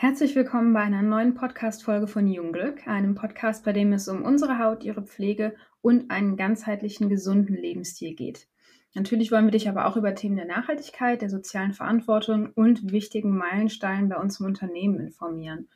Herzlich willkommen bei einer neuen Podcast-Folge von Jungglück, einem Podcast, bei dem es um unsere Haut, ihre Pflege und einen ganzheitlichen, gesunden Lebensstil geht. Natürlich wollen wir dich aber auch über Themen der Nachhaltigkeit, der sozialen Verantwortung und wichtigen Meilensteinen bei uns im Unternehmen informieren.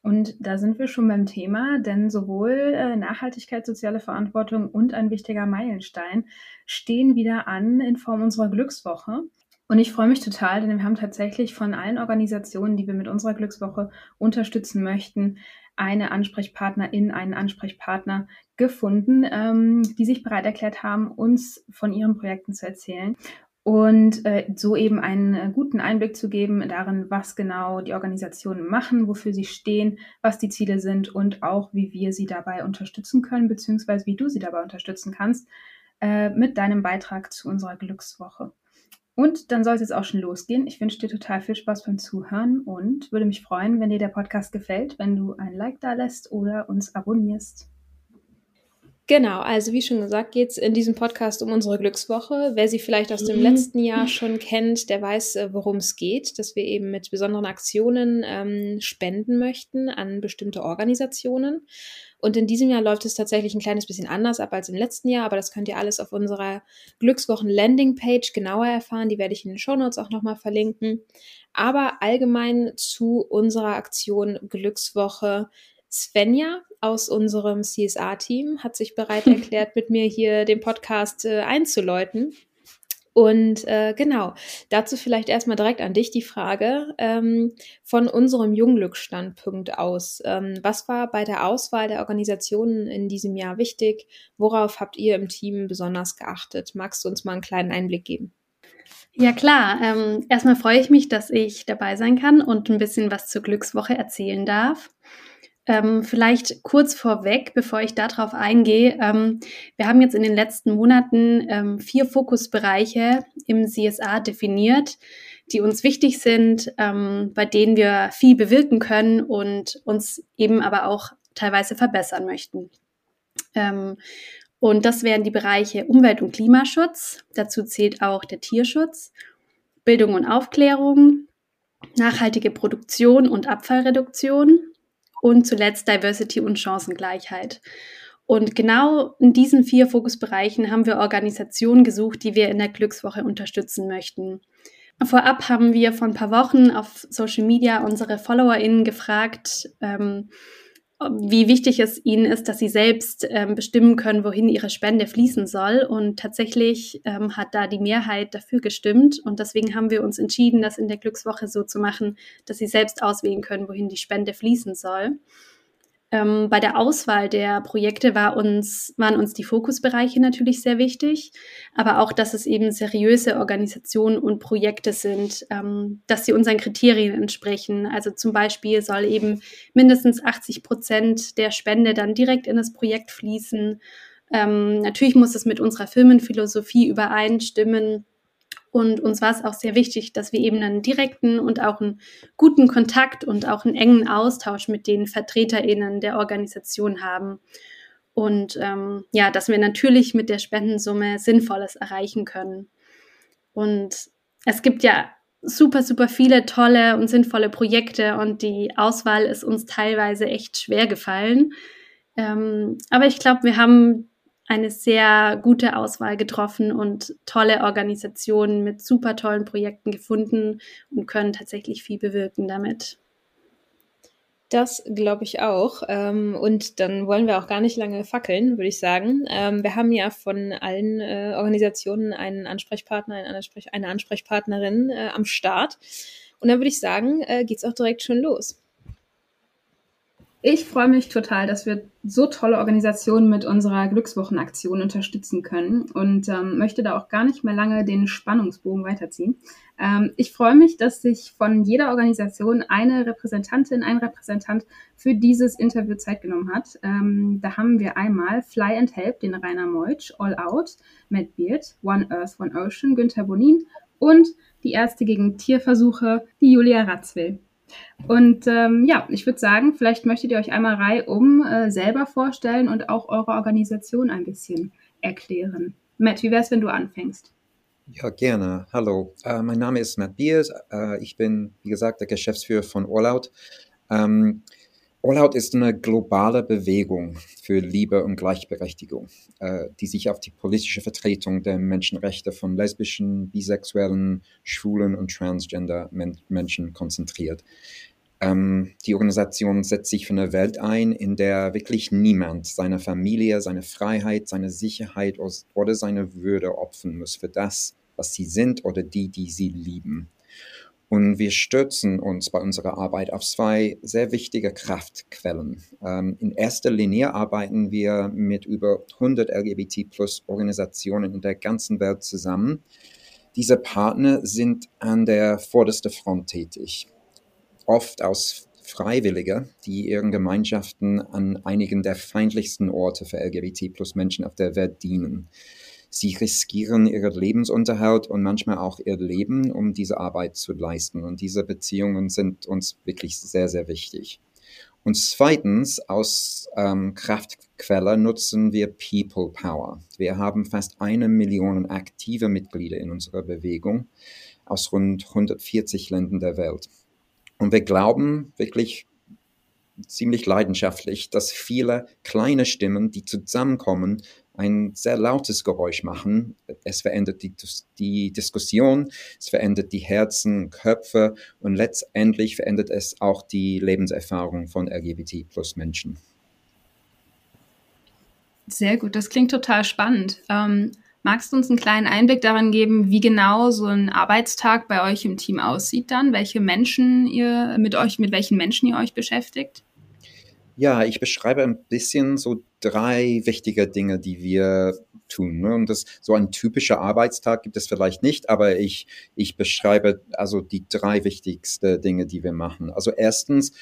Und da sind wir schon beim Thema, denn sowohl äh, Nachhaltigkeit, soziale Verantwortung und ein wichtiger Meilenstein stehen wieder an in Form unserer Glückswoche. Und ich freue mich total, denn wir haben tatsächlich von allen Organisationen, die wir mit unserer Glückswoche unterstützen möchten, eine Ansprechpartnerin, einen Ansprechpartner gefunden, ähm, die sich bereit erklärt haben, uns von ihren Projekten zu erzählen und äh, so eben einen äh, guten Einblick zu geben darin, was genau die Organisationen machen, wofür sie stehen, was die Ziele sind und auch, wie wir sie dabei unterstützen können, beziehungsweise wie du sie dabei unterstützen kannst äh, mit deinem Beitrag zu unserer Glückswoche. Und dann soll es jetzt auch schon losgehen. Ich wünsche dir total viel Spaß beim Zuhören und würde mich freuen, wenn dir der Podcast gefällt, wenn du ein Like da lässt oder uns abonnierst. Genau, also wie schon gesagt, geht es in diesem Podcast um unsere Glückswoche. Wer sie vielleicht aus dem mhm. letzten Jahr schon kennt, der weiß, äh, worum es geht, dass wir eben mit besonderen Aktionen ähm, spenden möchten an bestimmte Organisationen. Und in diesem Jahr läuft es tatsächlich ein kleines bisschen anders ab als im letzten Jahr, aber das könnt ihr alles auf unserer Glückswochen Landingpage genauer erfahren. Die werde ich in den Shownotes auch nochmal verlinken. Aber allgemein zu unserer Aktion Glückswoche. Svenja aus unserem CSA-Team hat sich bereit erklärt, mit mir hier den Podcast äh, einzuläuten. Und äh, genau, dazu vielleicht erstmal direkt an dich die Frage ähm, von unserem Jungglück-Standpunkt aus. Ähm, was war bei der Auswahl der Organisationen in diesem Jahr wichtig? Worauf habt ihr im Team besonders geachtet? Magst du uns mal einen kleinen Einblick geben? Ja klar, ähm, erstmal freue ich mich, dass ich dabei sein kann und ein bisschen was zur Glückswoche erzählen darf. Ähm, vielleicht kurz vorweg, bevor ich darauf eingehe. Ähm, wir haben jetzt in den letzten Monaten ähm, vier Fokusbereiche im CSA definiert, die uns wichtig sind, ähm, bei denen wir viel bewirken können und uns eben aber auch teilweise verbessern möchten. Ähm, und das wären die Bereiche Umwelt- und Klimaschutz. Dazu zählt auch der Tierschutz, Bildung und Aufklärung, nachhaltige Produktion und Abfallreduktion, und zuletzt Diversity und Chancengleichheit. Und genau in diesen vier Fokusbereichen haben wir Organisationen gesucht, die wir in der Glückswoche unterstützen möchten. Vorab haben wir vor ein paar Wochen auf Social Media unsere FollowerInnen gefragt, ähm, wie wichtig es ihnen ist, dass sie selbst ähm, bestimmen können, wohin ihre Spende fließen soll. Und tatsächlich ähm, hat da die Mehrheit dafür gestimmt. Und deswegen haben wir uns entschieden, das in der Glückswoche so zu machen, dass sie selbst auswählen können, wohin die Spende fließen soll. Ähm, bei der Auswahl der Projekte war uns, waren uns die Fokusbereiche natürlich sehr wichtig, aber auch, dass es eben seriöse Organisationen und Projekte sind, ähm, dass sie unseren Kriterien entsprechen. Also zum Beispiel soll eben mindestens 80 Prozent der Spende dann direkt in das Projekt fließen. Ähm, natürlich muss es mit unserer Firmenphilosophie übereinstimmen. Und uns war es auch sehr wichtig, dass wir eben einen direkten und auch einen guten Kontakt und auch einen engen Austausch mit den VertreterInnen der Organisation haben. Und ähm, ja, dass wir natürlich mit der Spendensumme Sinnvolles erreichen können. Und es gibt ja super, super viele tolle und sinnvolle Projekte und die Auswahl ist uns teilweise echt schwer gefallen. Ähm, aber ich glaube, wir haben eine sehr gute Auswahl getroffen und tolle Organisationen mit super tollen Projekten gefunden und können tatsächlich viel bewirken damit. Das glaube ich auch. Ähm, und dann wollen wir auch gar nicht lange fackeln, würde ich sagen. Ähm, wir haben ja von allen äh, Organisationen einen Ansprechpartner, eine, Ansprech eine Ansprechpartnerin äh, am Start. Und dann würde ich sagen, äh, geht es auch direkt schon los. Ich freue mich total, dass wir so tolle Organisationen mit unserer Glückswochenaktion unterstützen können und ähm, möchte da auch gar nicht mehr lange den Spannungsbogen weiterziehen. Ähm, ich freue mich, dass sich von jeder Organisation eine Repräsentantin, ein Repräsentant für dieses Interview Zeit genommen hat. Ähm, da haben wir einmal Fly and Help, den Rainer Meutsch, All Out, Matt Beard, One Earth, One Ocean, Günther Bonin und die Ärzte gegen Tierversuche, die Julia Ratzwill. Und ähm, ja, ich würde sagen, vielleicht möchtet ihr euch einmal reihum äh, selber vorstellen und auch eure Organisation ein bisschen erklären. Matt, wie wäre es, wenn du anfängst? Ja, gerne. Hallo, äh, mein Name ist Matt Beers. Äh, ich bin, wie gesagt, der Geschäftsführer von All Ähm, All ist eine globale Bewegung für Liebe und Gleichberechtigung, äh, die sich auf die politische Vertretung der Menschenrechte von lesbischen, bisexuellen, schwulen und transgender Men Menschen konzentriert. Ähm, die Organisation setzt sich für eine Welt ein, in der wirklich niemand seine Familie, seine Freiheit, seine Sicherheit oder seine Würde opfern muss für das, was sie sind oder die, die sie lieben. Und wir stürzen uns bei unserer Arbeit auf zwei sehr wichtige Kraftquellen. Ähm, in erster Linie arbeiten wir mit über 100 LGBT-Plus-Organisationen in der ganzen Welt zusammen. Diese Partner sind an der vordersten Front tätig oft aus Freiwillige, die ihren Gemeinschaften an einigen der feindlichsten Orte für LGBT plus Menschen auf der Welt dienen. Sie riskieren ihren Lebensunterhalt und manchmal auch ihr Leben, um diese Arbeit zu leisten. Und diese Beziehungen sind uns wirklich sehr, sehr wichtig. Und zweitens, aus ähm, Kraftquelle nutzen wir People Power. Wir haben fast eine Million aktive Mitglieder in unserer Bewegung aus rund 140 Ländern der Welt. Und wir glauben wirklich ziemlich leidenschaftlich, dass viele kleine Stimmen, die zusammenkommen, ein sehr lautes Geräusch machen. Es verändert die, die Diskussion, es verändert die Herzen, Köpfe und letztendlich verändert es auch die Lebenserfahrung von LGBT plus Menschen. Sehr gut, das klingt total spannend. Ähm, Magst du uns einen kleinen Einblick daran geben, wie genau so ein Arbeitstag bei euch im Team aussieht dann? Welche Menschen ihr mit euch, mit welchen Menschen ihr euch beschäftigt? Ja, ich beschreibe ein bisschen so drei wichtige Dinge, die wir tun. Ne? Und das, so ein typischer Arbeitstag gibt es vielleicht nicht, aber ich, ich beschreibe also die drei wichtigsten Dinge, die wir machen. Also erstens,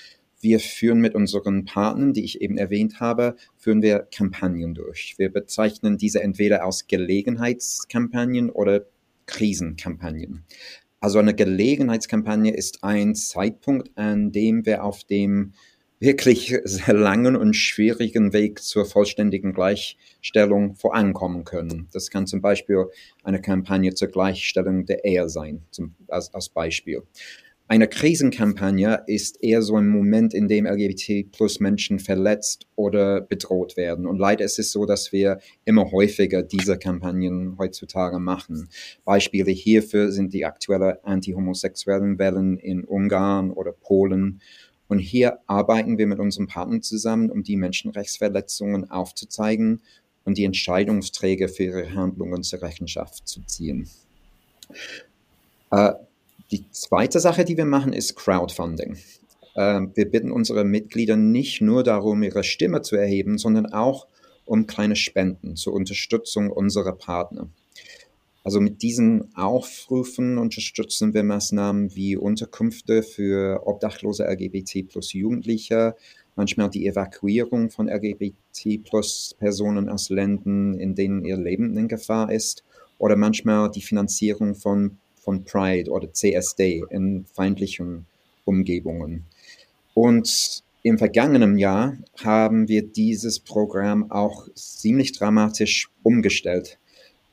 wir führen mit unseren Partnern, die ich eben erwähnt habe, führen wir Kampagnen durch. Wir bezeichnen diese entweder als Gelegenheitskampagnen oder Krisenkampagnen. Also eine Gelegenheitskampagne ist ein Zeitpunkt, an dem wir auf dem wirklich sehr langen und schwierigen Weg zur vollständigen Gleichstellung vorankommen können. Das kann zum Beispiel eine Kampagne zur Gleichstellung der Ehe sein, zum, als, als Beispiel. Eine Krisenkampagne ist eher so ein Moment, in dem LGBT plus Menschen verletzt oder bedroht werden. Und leider ist es so, dass wir immer häufiger diese Kampagnen heutzutage machen. Beispiele hierfür sind die aktuellen anti-homosexuellen Wellen in Ungarn oder Polen. Und hier arbeiten wir mit unseren Partnern zusammen, um die Menschenrechtsverletzungen aufzuzeigen und die Entscheidungsträger für ihre Handlungen zur Rechenschaft zu ziehen. Äh, die zweite Sache, die wir machen, ist Crowdfunding. Ähm, wir bitten unsere Mitglieder nicht nur darum, ihre Stimme zu erheben, sondern auch um kleine Spenden zur Unterstützung unserer Partner. Also mit diesen Aufrufen unterstützen wir Maßnahmen wie Unterkünfte für obdachlose LGBT plus Jugendliche, manchmal die Evakuierung von LGBT plus Personen aus Ländern, in denen ihr Leben in Gefahr ist, oder manchmal die Finanzierung von von Pride oder CSD in feindlichen Umgebungen. Und im vergangenen Jahr haben wir dieses Programm auch ziemlich dramatisch umgestellt,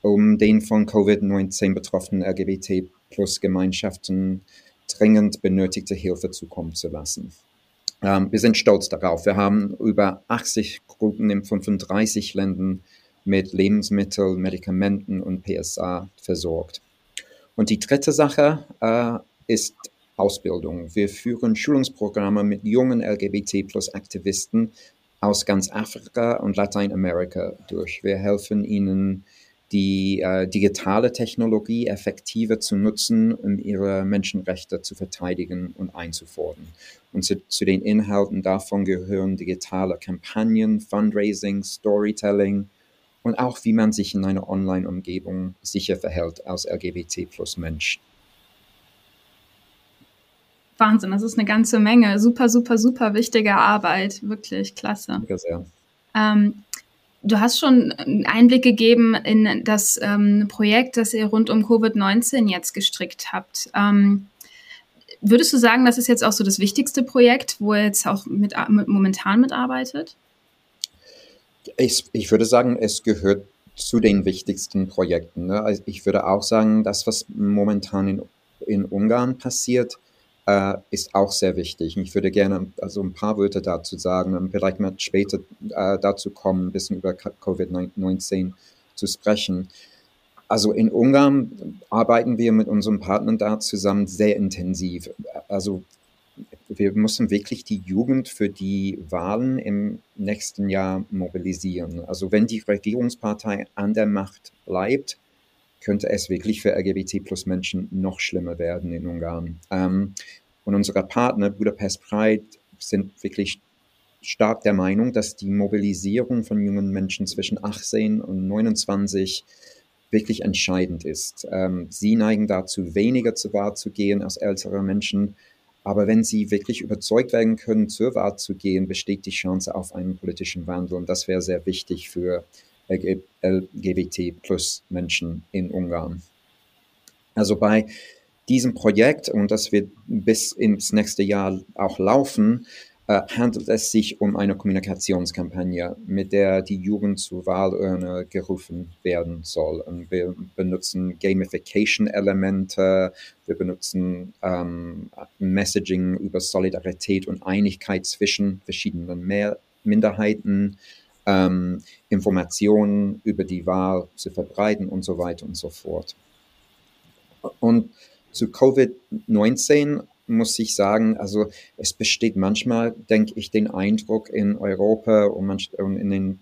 um den von Covid-19 betroffenen LGBT-Plus-Gemeinschaften dringend benötigte Hilfe zukommen zu lassen. Ähm, wir sind stolz darauf. Wir haben über 80 Gruppen in 35 Ländern mit Lebensmitteln, Medikamenten und PSA versorgt. Und die dritte Sache äh, ist Ausbildung. Wir führen Schulungsprogramme mit jungen LGBT-Plus-Aktivisten aus ganz Afrika und Lateinamerika durch. Wir helfen ihnen, die äh, digitale Technologie effektiver zu nutzen, um ihre Menschenrechte zu verteidigen und einzufordern. Und zu, zu den Inhalten davon gehören digitale Kampagnen, Fundraising, Storytelling, und auch wie man sich in einer Online-Umgebung sicher verhält als LGBT plus Mensch. Wahnsinn, das ist eine ganze Menge. Super, super, super wichtige Arbeit. Wirklich klasse. Danke sehr. Ähm, du hast schon einen Einblick gegeben in das ähm, Projekt, das ihr rund um Covid-19 jetzt gestrickt habt. Ähm, würdest du sagen, das ist jetzt auch so das wichtigste Projekt, wo ihr jetzt auch mit, mit momentan mitarbeitet? Ich, ich würde sagen, es gehört zu den wichtigsten Projekten. Ne? Also ich würde auch sagen, das, was momentan in, in Ungarn passiert, äh, ist auch sehr wichtig. Ich würde gerne also ein paar Wörter dazu sagen vielleicht mal später äh, dazu kommen, ein bisschen über Covid-19 zu sprechen. Also in Ungarn arbeiten wir mit unseren Partnern da zusammen sehr intensiv. Also wir müssen wirklich die Jugend für die Wahlen im nächsten Jahr mobilisieren. Also wenn die Regierungspartei an der Macht bleibt, könnte es wirklich für LGBT plus Menschen noch schlimmer werden in Ungarn. Ähm, und unsere Partner Budapest Pride sind wirklich stark der Meinung, dass die Mobilisierung von jungen Menschen zwischen 18 und 29 wirklich entscheidend ist. Ähm, sie neigen dazu, weniger zur Wahl zu gehen als ältere Menschen. Aber wenn sie wirklich überzeugt werden können, zur Wahl zu gehen, besteht die Chance auf einen politischen Wandel. Und das wäre sehr wichtig für LGBT plus Menschen in Ungarn. Also bei diesem Projekt, und das wird bis ins nächste Jahr auch laufen, äh, handelt es sich um eine Kommunikationskampagne, mit der die Jugend zur Wahlurne gerufen werden soll. Und wir benutzen Gamification-Elemente, wir benutzen ähm, Messaging über Solidarität und Einigkeit zwischen verschiedenen Mehr Minderheiten, ähm, Informationen über die Wahl zu verbreiten und so weiter und so fort. Und zu Covid-19 muss ich sagen, also es besteht manchmal, denke ich, den Eindruck in Europa und in den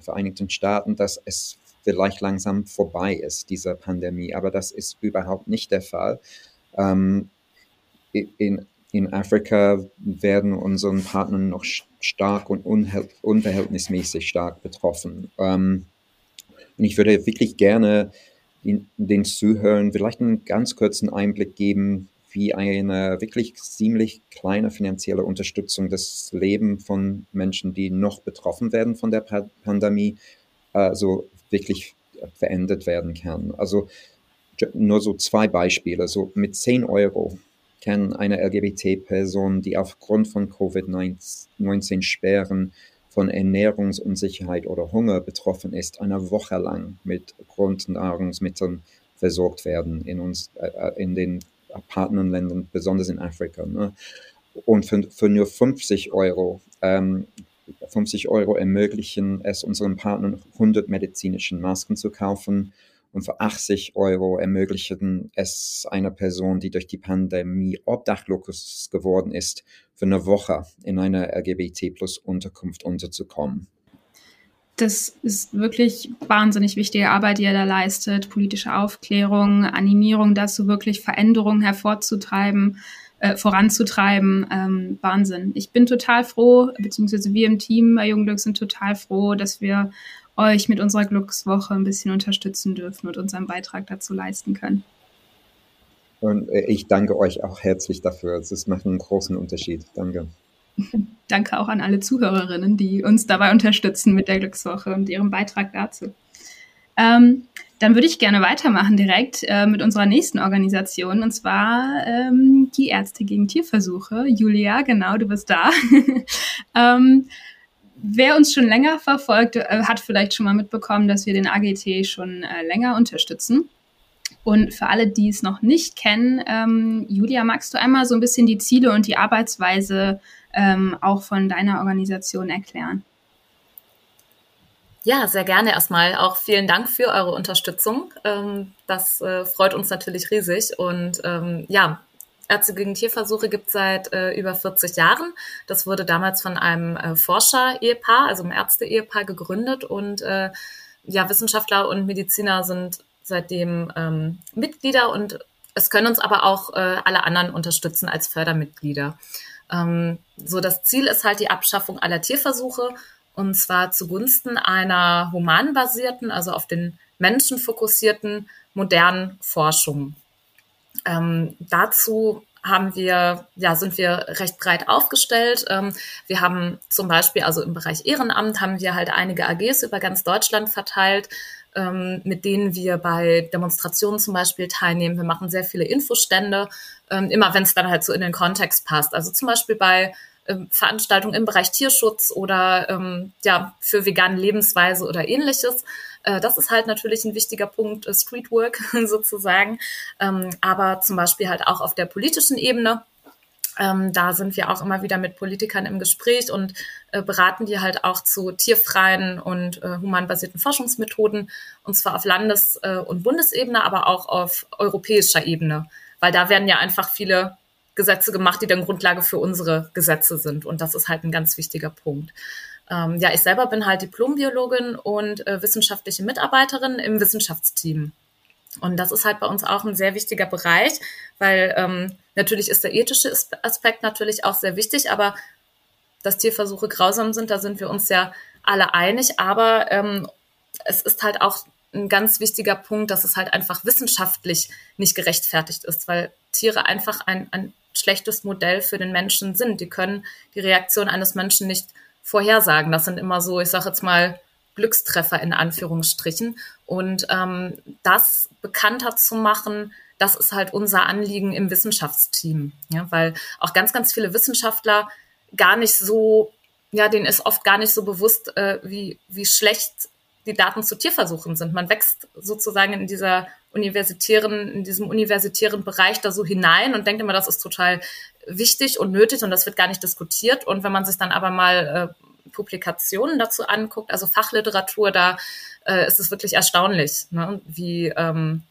Vereinigten Staaten, dass es vielleicht langsam vorbei ist, diese Pandemie. Aber das ist überhaupt nicht der Fall. Ähm, in, in Afrika werden unsere Partner noch stark und unverhältnismäßig stark betroffen. Ähm, und ich würde wirklich gerne den, den Zuhörern vielleicht einen ganz kurzen Einblick geben, wie eine wirklich ziemlich kleine finanzielle Unterstützung das Leben von Menschen, die noch betroffen werden von der Pandemie, also wirklich verändert werden kann. Also nur so zwei Beispiele. So mit 10 Euro kann eine LGBT-Person, die aufgrund von Covid-19 Sperren von Ernährungsunsicherheit oder Hunger betroffen ist, eine Woche lang mit Grundnahrungsmitteln versorgt werden in uns, äh, in den Partnerländern, besonders in Afrika. Ne? Und für, für, nur 50 Euro, ähm, 50 Euro ermöglichen es unseren Partnern, 100 medizinischen Masken zu kaufen. Und für 80 Euro ermöglichen es einer Person, die durch die Pandemie obdachlos geworden ist, für eine Woche in einer LGBT-Plus-Unterkunft unterzukommen. Das ist wirklich wahnsinnig wichtige Arbeit, die er da leistet. Politische Aufklärung, Animierung dazu, wirklich Veränderungen hervorzutreiben, äh, voranzutreiben. Ähm, Wahnsinn. Ich bin total froh, beziehungsweise wir im Team bei Jungglück sind total froh, dass wir euch mit unserer Glückswoche ein bisschen unterstützen dürfen und unseren Beitrag dazu leisten können. Und äh, ich danke euch auch herzlich dafür. Es macht einen großen Unterschied. Danke. Danke auch an alle Zuhörerinnen, die uns dabei unterstützen mit der Glückswoche und ihrem Beitrag dazu. Ähm, dann würde ich gerne weitermachen direkt äh, mit unserer nächsten Organisation und zwar ähm, die Ärzte gegen Tierversuche. Julia, genau, du bist da. ähm, wer uns schon länger verfolgt, äh, hat vielleicht schon mal mitbekommen, dass wir den AGT schon äh, länger unterstützen. Und für alle, die es noch nicht kennen, ähm, Julia, magst du einmal so ein bisschen die Ziele und die Arbeitsweise ähm, auch von deiner Organisation erklären? Ja, sehr gerne erstmal. Auch vielen Dank für eure Unterstützung. Ähm, das äh, freut uns natürlich riesig. Und ähm, ja, Ärzte gegen Tierversuche gibt es seit äh, über 40 Jahren. Das wurde damals von einem äh, Forscher-Ehepaar, also einem Ärzte-Ehepaar gegründet. Und äh, ja, Wissenschaftler und Mediziner sind seitdem ähm, Mitglieder und es können uns aber auch äh, alle anderen unterstützen als Fördermitglieder. Ähm, so das Ziel ist halt die Abschaffung aller Tierversuche und zwar zugunsten einer humanbasierten, also auf den Menschen fokussierten modernen Forschung. Ähm, dazu haben wir, ja, sind wir recht breit aufgestellt. Ähm, wir haben zum Beispiel, also im Bereich Ehrenamt haben wir halt einige AGs über ganz Deutschland verteilt, ähm, mit denen wir bei Demonstrationen zum Beispiel teilnehmen. Wir machen sehr viele Infostände, ähm, immer wenn es dann halt so in den Kontext passt. Also zum Beispiel bei Veranstaltungen im Bereich Tierschutz oder ähm, ja für vegane Lebensweise oder ähnliches. Äh, das ist halt natürlich ein wichtiger Punkt, äh, Streetwork sozusagen. Ähm, aber zum Beispiel halt auch auf der politischen Ebene. Ähm, da sind wir auch immer wieder mit Politikern im Gespräch und äh, beraten die halt auch zu tierfreien und äh, humanbasierten Forschungsmethoden, und zwar auf Landes- äh, und Bundesebene, aber auch auf europäischer Ebene, weil da werden ja einfach viele Gesetze gemacht, die dann Grundlage für unsere Gesetze sind. Und das ist halt ein ganz wichtiger Punkt. Ähm, ja, ich selber bin halt Diplombiologin und äh, wissenschaftliche Mitarbeiterin im Wissenschaftsteam. Und das ist halt bei uns auch ein sehr wichtiger Bereich, weil ähm, natürlich ist der ethische Aspekt natürlich auch sehr wichtig, aber dass Tierversuche grausam sind, da sind wir uns ja alle einig. Aber ähm, es ist halt auch ein ganz wichtiger Punkt, dass es halt einfach wissenschaftlich nicht gerechtfertigt ist, weil Tiere einfach ein, ein schlechtes Modell für den Menschen sind. Die können die Reaktion eines Menschen nicht vorhersagen. Das sind immer so, ich sage jetzt mal, Glückstreffer in Anführungsstrichen. Und ähm, das bekannter zu machen, das ist halt unser Anliegen im Wissenschaftsteam. Ja, weil auch ganz, ganz viele Wissenschaftler gar nicht so, ja, denen ist oft gar nicht so bewusst, äh, wie, wie schlecht die Daten zu Tierversuchen sind. Man wächst sozusagen in dieser universitären, in diesem universitären Bereich da so hinein und denkt immer, das ist total wichtig und nötig und das wird gar nicht diskutiert. Und wenn man sich dann aber mal äh, Publikationen dazu anguckt, also Fachliteratur, da äh, ist es wirklich erstaunlich, ne? wie ähm,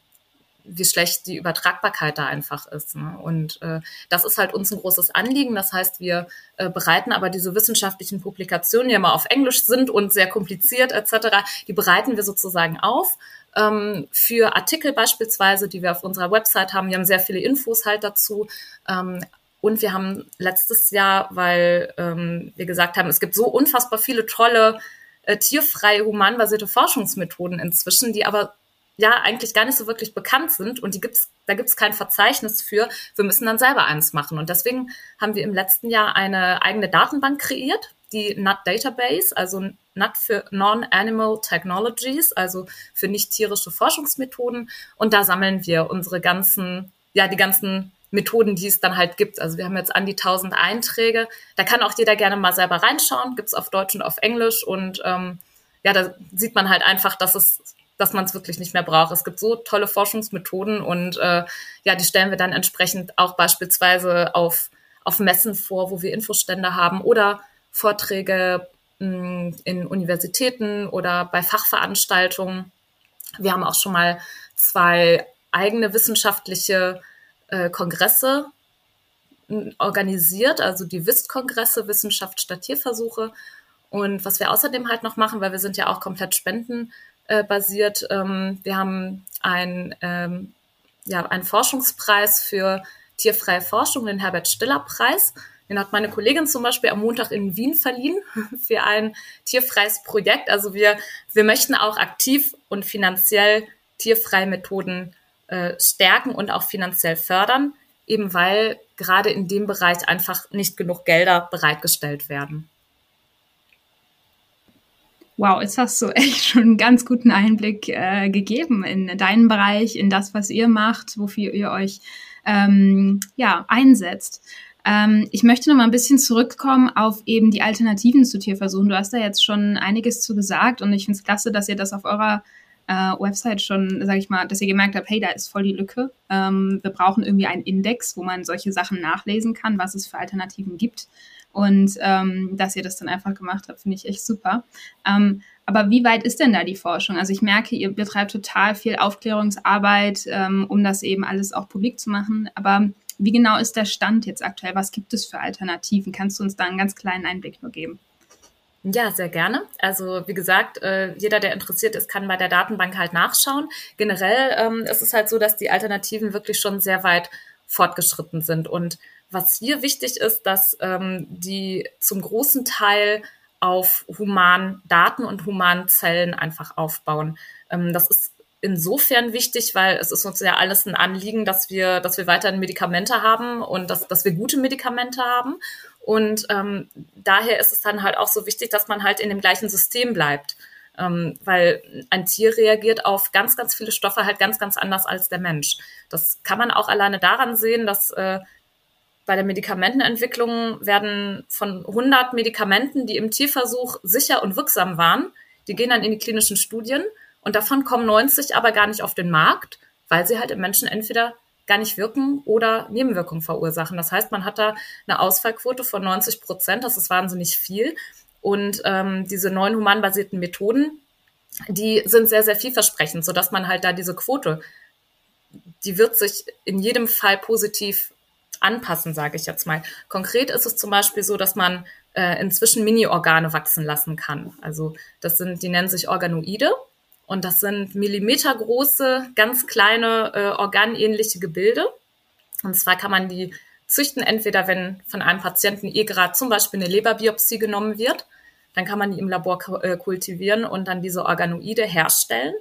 wie schlecht die Übertragbarkeit da einfach ist. Ne? Und äh, das ist halt uns ein großes Anliegen. Das heißt, wir äh, bereiten aber diese wissenschaftlichen Publikationen, die immer auf Englisch sind und sehr kompliziert etc., die bereiten wir sozusagen auf ähm, für Artikel beispielsweise, die wir auf unserer Website haben. Wir haben sehr viele Infos halt dazu. Ähm, und wir haben letztes Jahr, weil ähm, wir gesagt haben, es gibt so unfassbar viele tolle äh, tierfreie, humanbasierte Forschungsmethoden inzwischen, die aber ja eigentlich gar nicht so wirklich bekannt sind und die gibt's, da gibt's kein Verzeichnis für. Wir müssen dann selber eins machen. Und deswegen haben wir im letzten Jahr eine eigene Datenbank kreiert, die NUT Database, also NUT für Non-Animal Technologies, also für nicht tierische Forschungsmethoden. Und da sammeln wir unsere ganzen, ja, die ganzen Methoden, die es dann halt gibt. Also wir haben jetzt an die 1000 Einträge. Da kann auch jeder gerne mal selber reinschauen. Gibt's auf Deutsch und auf Englisch. Und ähm, ja, da sieht man halt einfach, dass es dass man es wirklich nicht mehr braucht. Es gibt so tolle Forschungsmethoden und äh, ja, die stellen wir dann entsprechend auch beispielsweise auf, auf Messen vor, wo wir Infostände haben oder Vorträge mh, hm, in Universitäten oder bei Fachveranstaltungen. Wir haben auch schon mal zwei eigene wissenschaftliche äh, Kongresse hm, organisiert, also die WIST-Kongresse, Wissenschaft statt Tierversuche. Und was wir außerdem halt noch machen, weil wir sind ja auch komplett Spenden äh. Ähm, wir haben ein, ähm, ja, einen Forschungspreis für tierfreie Forschung, den Herbert Stiller Preis. Den hat meine Kollegin zum Beispiel am Montag in Wien verliehen für ein tierfreies Projekt. Also wir, wir möchten auch aktiv und finanziell tierfreie Methoden äh, stärken und auch finanziell fördern, eben weil gerade in dem Bereich einfach nicht genug Gelder bereitgestellt werden. Wow, jetzt hast du echt schon einen ganz guten Einblick äh, gegeben in deinen Bereich, in das, was ihr macht, wofür ihr euch ähm, ja, einsetzt. Ähm, ich möchte noch mal ein bisschen zurückkommen auf eben die Alternativen zu Tierversuchen. Du hast da jetzt schon einiges zu gesagt und ich finde es klasse, dass ihr das auf eurer äh, Website schon, sage ich mal, dass ihr gemerkt habt, hey, da ist voll die Lücke. Ähm, wir brauchen irgendwie einen Index, wo man solche Sachen nachlesen kann, was es für Alternativen gibt. Und ähm, dass ihr das dann einfach gemacht habt, finde ich echt super. Ähm, aber wie weit ist denn da die Forschung? Also ich merke, ihr betreibt total viel Aufklärungsarbeit, ähm, um das eben alles auch publik zu machen. Aber wie genau ist der Stand jetzt aktuell? Was gibt es für Alternativen? Kannst du uns da einen ganz kleinen Einblick nur geben? Ja, sehr gerne. Also wie gesagt, äh, jeder, der interessiert ist, kann bei der Datenbank halt nachschauen. Generell ähm, ist es halt so, dass die Alternativen wirklich schon sehr weit fortgeschritten sind und was hier wichtig ist, dass ähm, die zum großen Teil auf humanen Daten und humanen Zellen einfach aufbauen. Ähm, das ist insofern wichtig, weil es ist uns ja alles ein Anliegen, dass wir, dass wir weiterhin Medikamente haben und dass, dass wir gute Medikamente haben. Und ähm, daher ist es dann halt auch so wichtig, dass man halt in dem gleichen System bleibt. Ähm, weil ein Tier reagiert auf ganz, ganz viele Stoffe halt ganz, ganz anders als der Mensch. Das kann man auch alleine daran sehen, dass äh, bei der Medikamentenentwicklung werden von 100 Medikamenten, die im Tierversuch sicher und wirksam waren, die gehen dann in die klinischen Studien und davon kommen 90 aber gar nicht auf den Markt, weil sie halt im Menschen entweder gar nicht wirken oder Nebenwirkungen verursachen. Das heißt, man hat da eine Ausfallquote von 90 Prozent. Das ist wahnsinnig viel. Und ähm, diese neuen humanbasierten Methoden, die sind sehr, sehr vielversprechend, sodass man halt da diese Quote, die wird sich in jedem Fall positiv anpassen, sage ich jetzt mal. Konkret ist es zum Beispiel so, dass man äh, inzwischen Mini-Organe wachsen lassen kann. Also das sind, die nennen sich Organoide und das sind millimetergroße, ganz kleine äh, organähnliche Gebilde. Und zwar kann man die züchten, entweder wenn von einem Patienten eh gerade zum Beispiel eine Leberbiopsie genommen wird, dann kann man die im Labor äh, kultivieren und dann diese Organoide herstellen.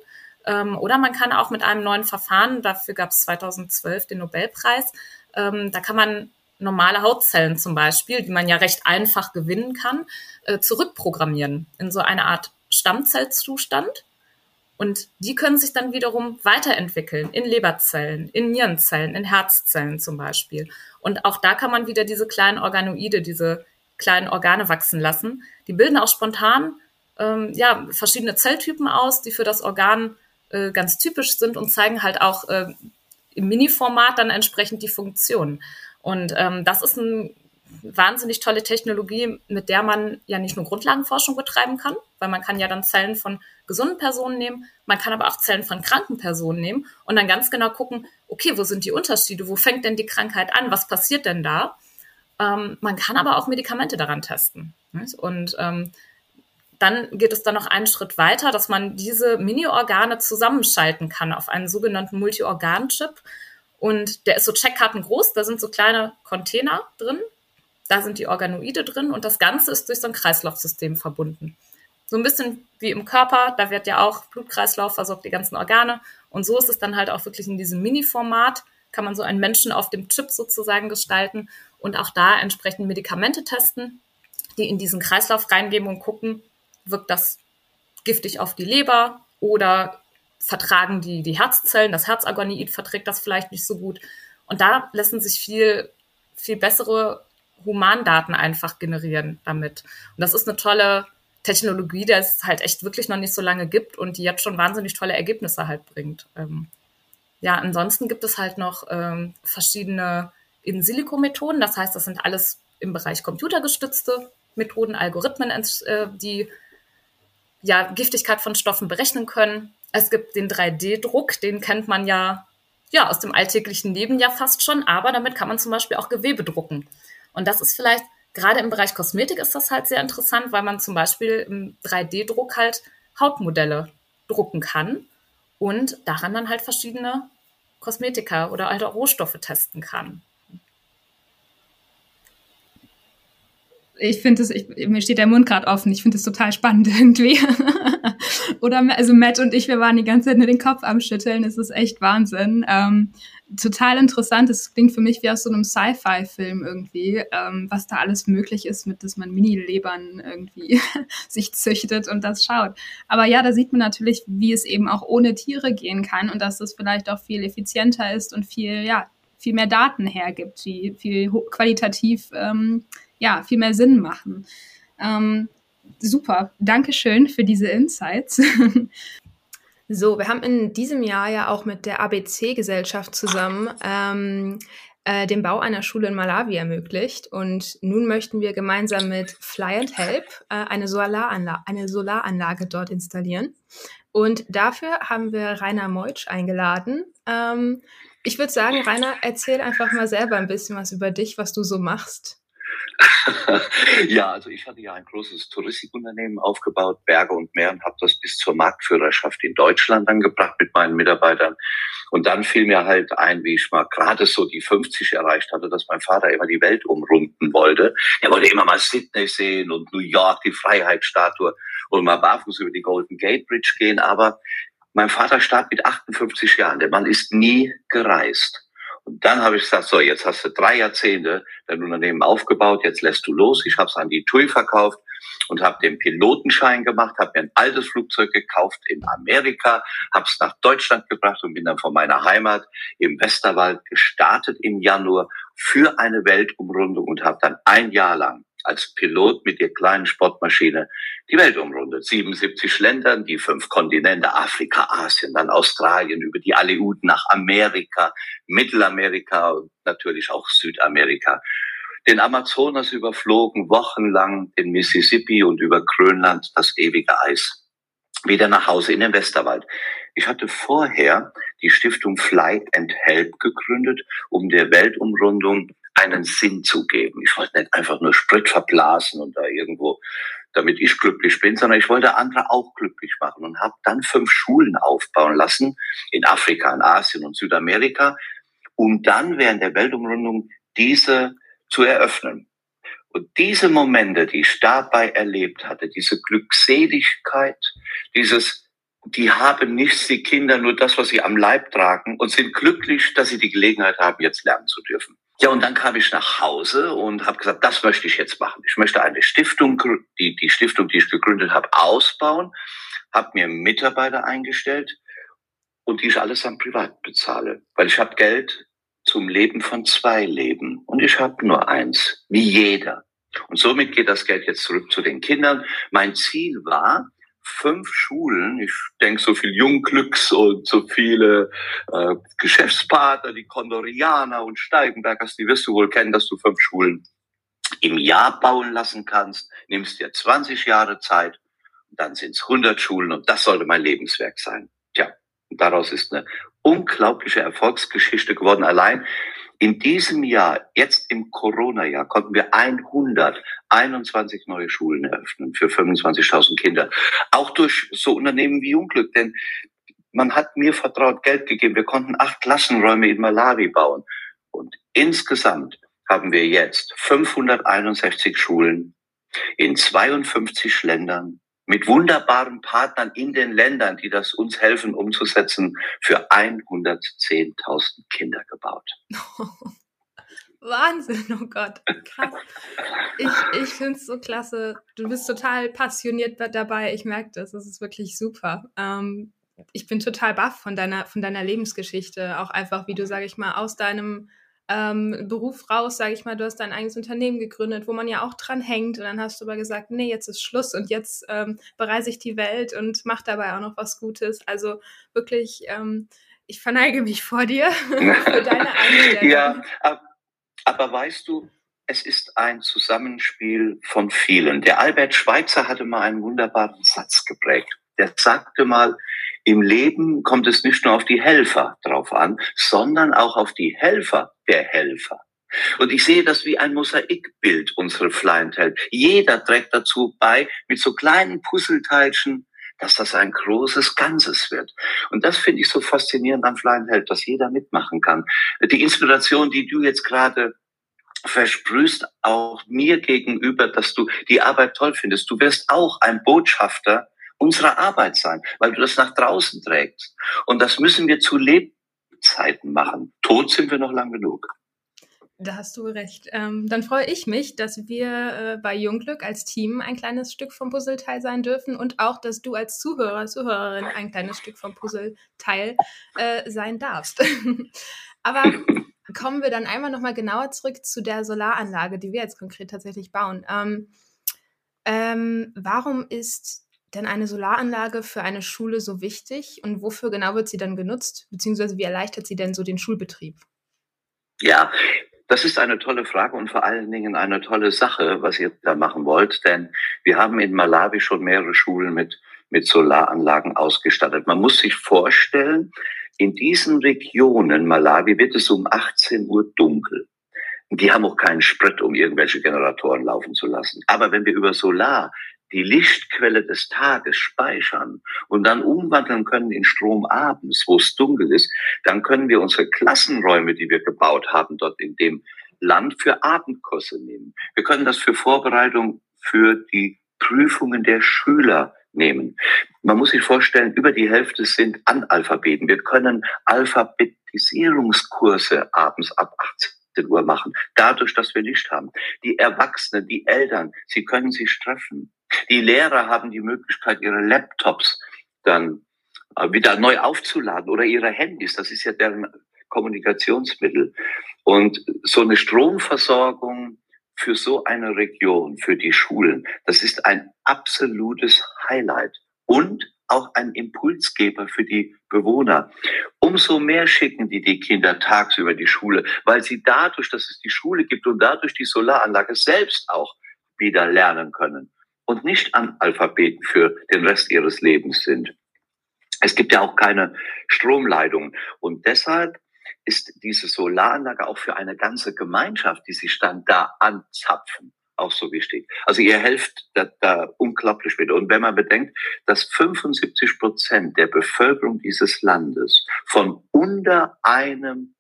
Ähm, oder man kann auch mit einem neuen Verfahren, dafür gab es 2012 den Nobelpreis, ähm, da kann man normale Hautzellen zum Beispiel, die man ja recht einfach gewinnen kann, äh, zurückprogrammieren in so eine Art Stammzellzustand. Und die können sich dann wiederum weiterentwickeln in Leberzellen, in Nierenzellen, in Herzzellen zum Beispiel. Und auch da kann man wieder diese kleinen Organoide, diese kleinen Organe wachsen lassen. Die bilden auch spontan ähm, ja, verschiedene Zelltypen aus, die für das Organ äh, ganz typisch sind und zeigen halt auch äh, im Mini-Format dann entsprechend die Funktion. Und ähm, das ist eine wahnsinnig tolle Technologie, mit der man ja nicht nur Grundlagenforschung betreiben kann, weil man kann ja dann Zellen von gesunden Personen nehmen, man kann aber auch Zellen von kranken Personen nehmen und dann ganz genau gucken, okay, wo sind die Unterschiede, wo fängt denn die Krankheit an, was passiert denn da? Ähm, man kann aber auch Medikamente daran testen. Nicht? Und ähm, dann geht es dann noch einen Schritt weiter, dass man diese Mini-Organe zusammenschalten kann auf einen sogenannten Multi-Organ-Chip. Und der ist so Checkkarten groß, da sind so kleine Container drin, da sind die Organoide drin und das Ganze ist durch so ein Kreislaufsystem verbunden. So ein bisschen wie im Körper, da wird ja auch Blutkreislauf versorgt, die ganzen Organe. Und so ist es dann halt auch wirklich in diesem Mini-Format, kann man so einen Menschen auf dem Chip sozusagen gestalten und auch da entsprechend Medikamente testen, die in diesen Kreislauf reingeben und gucken, wirkt das giftig auf die Leber oder vertragen die, die Herzzellen, das Herzagoniid verträgt das vielleicht nicht so gut. Und da lassen sich viel, viel bessere Humandaten einfach generieren damit. Und das ist eine tolle Technologie, die es halt echt wirklich noch nicht so lange gibt und die jetzt schon wahnsinnig tolle Ergebnisse halt bringt. Ähm, ja, ansonsten gibt es halt noch ähm, verschiedene In-Silico-Methoden. Das heißt, das sind alles im Bereich computergestützte Methoden, Algorithmen, äh, die ja, Giftigkeit von Stoffen berechnen können. Es gibt den 3D-Druck, den kennt man ja, ja aus dem alltäglichen Leben ja fast schon, aber damit kann man zum Beispiel auch Gewebe drucken. Und das ist vielleicht, gerade im Bereich Kosmetik ist das halt sehr interessant, weil man zum Beispiel im 3D-Druck halt Hautmodelle drucken kann und daran dann halt verschiedene Kosmetika oder alte Rohstoffe testen kann. ich finde es, mir steht der Mund gerade offen. Ich finde es total spannend irgendwie. Oder also Matt und ich, wir waren die ganze Zeit nur den Kopf am Schütteln. Es ist echt Wahnsinn. Ähm, total interessant. Es klingt für mich wie aus so einem Sci-Fi-Film irgendwie, ähm, was da alles möglich ist, mit dass man Mini-Lebern irgendwie sich züchtet und das schaut. Aber ja, da sieht man natürlich, wie es eben auch ohne Tiere gehen kann und dass es vielleicht auch viel effizienter ist und viel, ja, viel mehr Daten hergibt, die viel qualitativ ähm, ja, viel mehr Sinn machen. Ähm, super, Dankeschön für diese Insights. so, wir haben in diesem Jahr ja auch mit der ABC-Gesellschaft zusammen ähm, äh, den Bau einer Schule in Malawi ermöglicht. Und nun möchten wir gemeinsam mit Fly and Help äh, eine, Solaranlage, eine Solaranlage dort installieren. Und dafür haben wir Rainer Meutsch eingeladen. Ähm, ich würde sagen, Rainer, erzähl einfach mal selber ein bisschen was über dich, was du so machst. ja, also ich hatte ja ein großes Touristikunternehmen aufgebaut, Berge und Meer, und habe das bis zur Marktführerschaft in Deutschland angebracht mit meinen Mitarbeitern. Und dann fiel mir halt ein, wie ich mal gerade so die 50 erreicht hatte, dass mein Vater immer die Welt umrunden wollte. Er wollte immer mal Sydney sehen und New York, die Freiheitsstatue und mal barfuß über die Golden Gate Bridge gehen. Aber mein Vater starb mit 58 Jahren. Der Mann ist nie gereist. Und dann habe ich gesagt, so, jetzt hast du drei Jahrzehnte dein Unternehmen aufgebaut, jetzt lässt du los. Ich habe es an die TUI verkauft und habe den Pilotenschein gemacht, habe mir ein altes Flugzeug gekauft in Amerika, habe es nach Deutschland gebracht und bin dann von meiner Heimat im Westerwald gestartet im Januar für eine Weltumrundung und habe dann ein Jahr lang als Pilot mit der kleinen Sportmaschine die Welt umrundet. 77 Ländern, die fünf Kontinente, Afrika, Asien, dann Australien, über die Aleuten nach Amerika, Mittelamerika und natürlich auch Südamerika den Amazonas überflogen, wochenlang den Mississippi und über Grönland das ewige Eis. Wieder nach Hause in den Westerwald. Ich hatte vorher die Stiftung Fly and Help gegründet, um der Weltumrundung einen Sinn zu geben. Ich wollte nicht einfach nur Sprit verblasen und da irgendwo, damit ich glücklich bin, sondern ich wollte andere auch glücklich machen und habe dann fünf Schulen aufbauen lassen in Afrika, in Asien und Südamerika, um dann während der Weltumrundung diese zu eröffnen. Und diese Momente, die ich dabei erlebt hatte, diese Glückseligkeit, dieses, die haben nichts, die Kinder, nur das, was sie am Leib tragen und sind glücklich, dass sie die Gelegenheit haben, jetzt lernen zu dürfen. Ja, und dann kam ich nach Hause und habe gesagt, das möchte ich jetzt machen. Ich möchte eine Stiftung, die, die Stiftung, die ich gegründet habe, ausbauen, habe mir Mitarbeiter eingestellt und die ich alles am privat bezahle, weil ich habe Geld zum Leben von zwei Leben. Und ich habe nur eins, wie jeder. Und somit geht das Geld jetzt zurück zu den Kindern. Mein Ziel war, fünf Schulen, ich denke so viel Jungglücks und so viele äh, Geschäftspartner, die Kondorianer und Steigenbergers, die wirst du wohl kennen, dass du fünf Schulen im Jahr bauen lassen kannst, nimmst dir 20 Jahre Zeit und dann sind es 100 Schulen und das sollte mein Lebenswerk sein. Tja, daraus ist eine unglaubliche Erfolgsgeschichte geworden. Allein in diesem Jahr, jetzt im Corona-Jahr, konnten wir 121 neue Schulen eröffnen für 25.000 Kinder. Auch durch so Unternehmen wie Jungglück, denn man hat mir vertraut Geld gegeben. Wir konnten acht Klassenräume in Malawi bauen. Und insgesamt haben wir jetzt 561 Schulen in 52 Ländern mit wunderbaren Partnern in den Ländern, die das uns helfen umzusetzen, für 110.000 Kinder gebaut. Wahnsinn, oh Gott, krass. Ich, ich finde es so klasse. Du bist total passioniert dabei. Ich merke das. Das ist wirklich super. Ähm, ich bin total baff von deiner, von deiner Lebensgeschichte. Auch einfach, wie du, sage ich mal, aus deinem ähm, Beruf raus, sage ich mal, du hast dein eigenes Unternehmen gegründet, wo man ja auch dran hängt und dann hast du aber gesagt, nee, jetzt ist Schluss und jetzt ähm, bereise ich die Welt und mache dabei auch noch was Gutes. Also wirklich, ähm, ich verneige mich vor dir für deine Einstellung. Ja, aber weißt du, es ist ein Zusammenspiel von vielen. Der Albert Schweitzer hatte mal einen wunderbaren Satz geprägt. Der sagte mal, im Leben kommt es nicht nur auf die Helfer drauf an, sondern auch auf die Helfer der Helfer. Und ich sehe das wie ein Mosaikbild, unsere Flyentell. Jeder trägt dazu bei, mit so kleinen Puzzleteilchen, dass das ein großes Ganzes wird. Und das finde ich so faszinierend am Flyentell, dass jeder mitmachen kann. Die Inspiration, die du jetzt gerade versprühst auch mir gegenüber, dass du die Arbeit toll findest. Du wirst auch ein Botschafter unserer Arbeit sein, weil du das nach draußen trägst. Und das müssen wir zu Lebzeiten machen. Tot sind wir noch lang genug. Da hast du recht. Ähm, dann freue ich mich, dass wir äh, bei Jungglück als Team ein kleines Stück vom Puzzleteil sein dürfen und auch, dass du als Zuhörer, Zuhörerin ein kleines Stück vom Puzzleteil äh, sein darfst. Aber kommen wir dann einmal nochmal genauer zurück zu der Solaranlage, die wir jetzt konkret tatsächlich bauen. Ähm, ähm, warum ist denn eine Solaranlage für eine Schule so wichtig und wofür genau wird sie dann genutzt, beziehungsweise wie erleichtert sie denn so den Schulbetrieb? Ja, das ist eine tolle Frage und vor allen Dingen eine tolle Sache, was ihr da machen wollt, denn wir haben in Malawi schon mehrere Schulen mit, mit Solaranlagen ausgestattet. Man muss sich vorstellen, in diesen Regionen Malawi wird es um 18 Uhr dunkel. Die haben auch keinen Sprit, um irgendwelche Generatoren laufen zu lassen. Aber wenn wir über Solar die Lichtquelle des Tages speichern und dann umwandeln können in Strom abends, wo es dunkel ist, dann können wir unsere Klassenräume, die wir gebaut haben, dort in dem Land für Abendkurse nehmen. Wir können das für Vorbereitung für die Prüfungen der Schüler nehmen. man muss sich vorstellen, über die Hälfte sind Analphabeten. Wir können Alphabetisierungskurse abends ab 18 Uhr machen, dadurch, dass wir Licht haben. Die Erwachsenen, die Eltern, sie können sich treffen. Die Lehrer haben die Möglichkeit, ihre Laptops dann äh, wieder neu aufzuladen oder ihre Handys. Das ist ja deren Kommunikationsmittel. Und so eine Stromversorgung für so eine Region, für die Schulen, das ist ein absolutes Highlight und auch ein Impulsgeber für die Bewohner. Umso mehr schicken die die Kinder tagsüber die Schule, weil sie dadurch, dass es die Schule gibt und dadurch die Solaranlage selbst auch wieder lernen können und nicht Analphabeten für den Rest ihres Lebens sind. Es gibt ja auch keine Stromleitungen und deshalb ist diese Solaranlage auch für eine ganze Gemeinschaft, die sich dann da anzapfen, auch so wichtig. Also ihr helft da, da unglaublich wieder. Und wenn man bedenkt, dass 75 Prozent der Bevölkerung dieses Landes von unter einem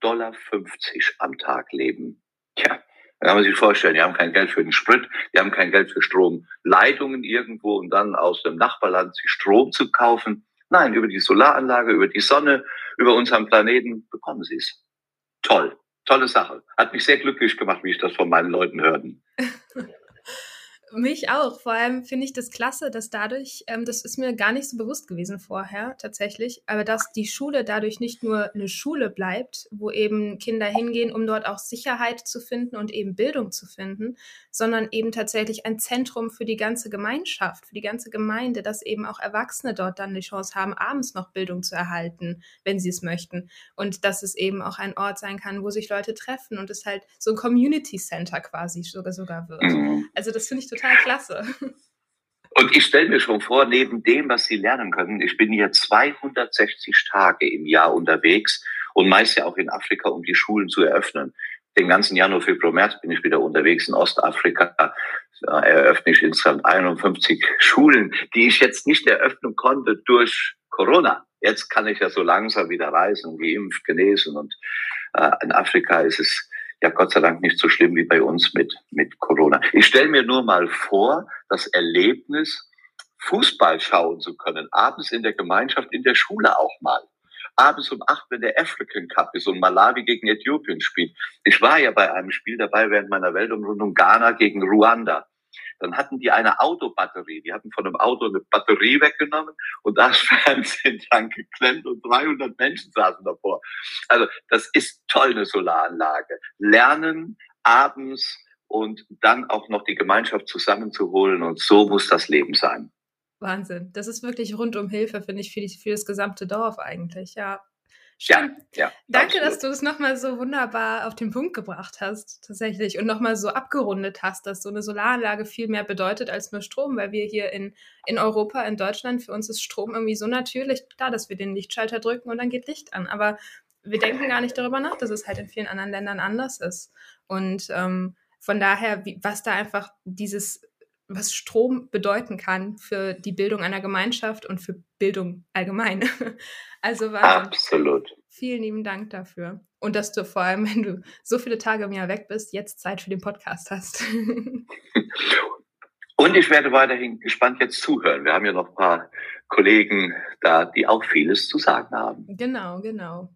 Dollar 50 am Tag leben, ja, da kann man sich vorstellen, die haben kein Geld für den Sprit, die haben kein Geld für Stromleitungen irgendwo und dann aus dem Nachbarland sich Strom zu kaufen. Nein, über die Solaranlage, über die Sonne, über unseren Planeten bekommen sie es. Toll, tolle Sache. Hat mich sehr glücklich gemacht, wie ich das von meinen Leuten hörten. Mich auch. Vor allem finde ich das klasse, dass dadurch, ähm, das ist mir gar nicht so bewusst gewesen vorher tatsächlich, aber dass die Schule dadurch nicht nur eine Schule bleibt, wo eben Kinder hingehen, um dort auch Sicherheit zu finden und eben Bildung zu finden, sondern eben tatsächlich ein Zentrum für die ganze Gemeinschaft, für die ganze Gemeinde, dass eben auch Erwachsene dort dann die Chance haben, abends noch Bildung zu erhalten, wenn sie es möchten. Und dass es eben auch ein Ort sein kann, wo sich Leute treffen und es halt so ein Community Center quasi sogar, sogar wird. Mhm. Also das finde ich total klasse. Und ich stelle mir schon vor, neben dem, was Sie lernen können, ich bin hier 260 Tage im Jahr unterwegs und meist ja auch in Afrika, um die Schulen zu eröffnen den ganzen Januar, Februar, März bin ich wieder unterwegs in Ostafrika. Da eröffne ich insgesamt 51 Schulen, die ich jetzt nicht eröffnen konnte durch Corona. Jetzt kann ich ja so langsam wieder reisen, geimpft, genesen und äh, in Afrika ist es ja Gott sei Dank nicht so schlimm wie bei uns mit, mit Corona. Ich stelle mir nur mal vor, das Erlebnis, Fußball schauen zu können, abends in der Gemeinschaft, in der Schule auch mal abends um acht, wenn der African Cup ist und Malawi gegen Äthiopien spielt. Ich war ja bei einem Spiel dabei während meiner Weltumrundung Ghana gegen Ruanda. Dann hatten die eine Autobatterie. Die hatten von einem Auto eine Batterie weggenommen und das Fernsehen dann geklemmt und 300 Menschen saßen davor. Also das ist toll, eine Solaranlage. Lernen abends und dann auch noch die Gemeinschaft zusammenzuholen und so muss das Leben sein. Wahnsinn. Das ist wirklich rundum Hilfe, finde ich, für, die, für das gesamte Dorf eigentlich, ja. Schön. Ja, ja, Danke, absolut. dass du das nochmal so wunderbar auf den Punkt gebracht hast, tatsächlich. Und nochmal so abgerundet hast, dass so eine Solaranlage viel mehr bedeutet als nur Strom, weil wir hier in, in Europa, in Deutschland, für uns ist Strom irgendwie so natürlich, klar, dass wir den Lichtschalter drücken und dann geht Licht an. Aber wir denken gar nicht darüber nach, dass es halt in vielen anderen Ländern anders ist. Und ähm, von daher, wie, was da einfach dieses was Strom bedeuten kann für die Bildung einer Gemeinschaft und für Bildung allgemein. Also Wahnsinn. Absolut. Vielen lieben Dank dafür. Und dass du vor allem, wenn du so viele Tage im Jahr weg bist, jetzt Zeit für den Podcast hast. Und ich werde weiterhin gespannt jetzt zuhören. Wir haben ja noch ein paar Kollegen da, die auch vieles zu sagen haben. Genau, genau.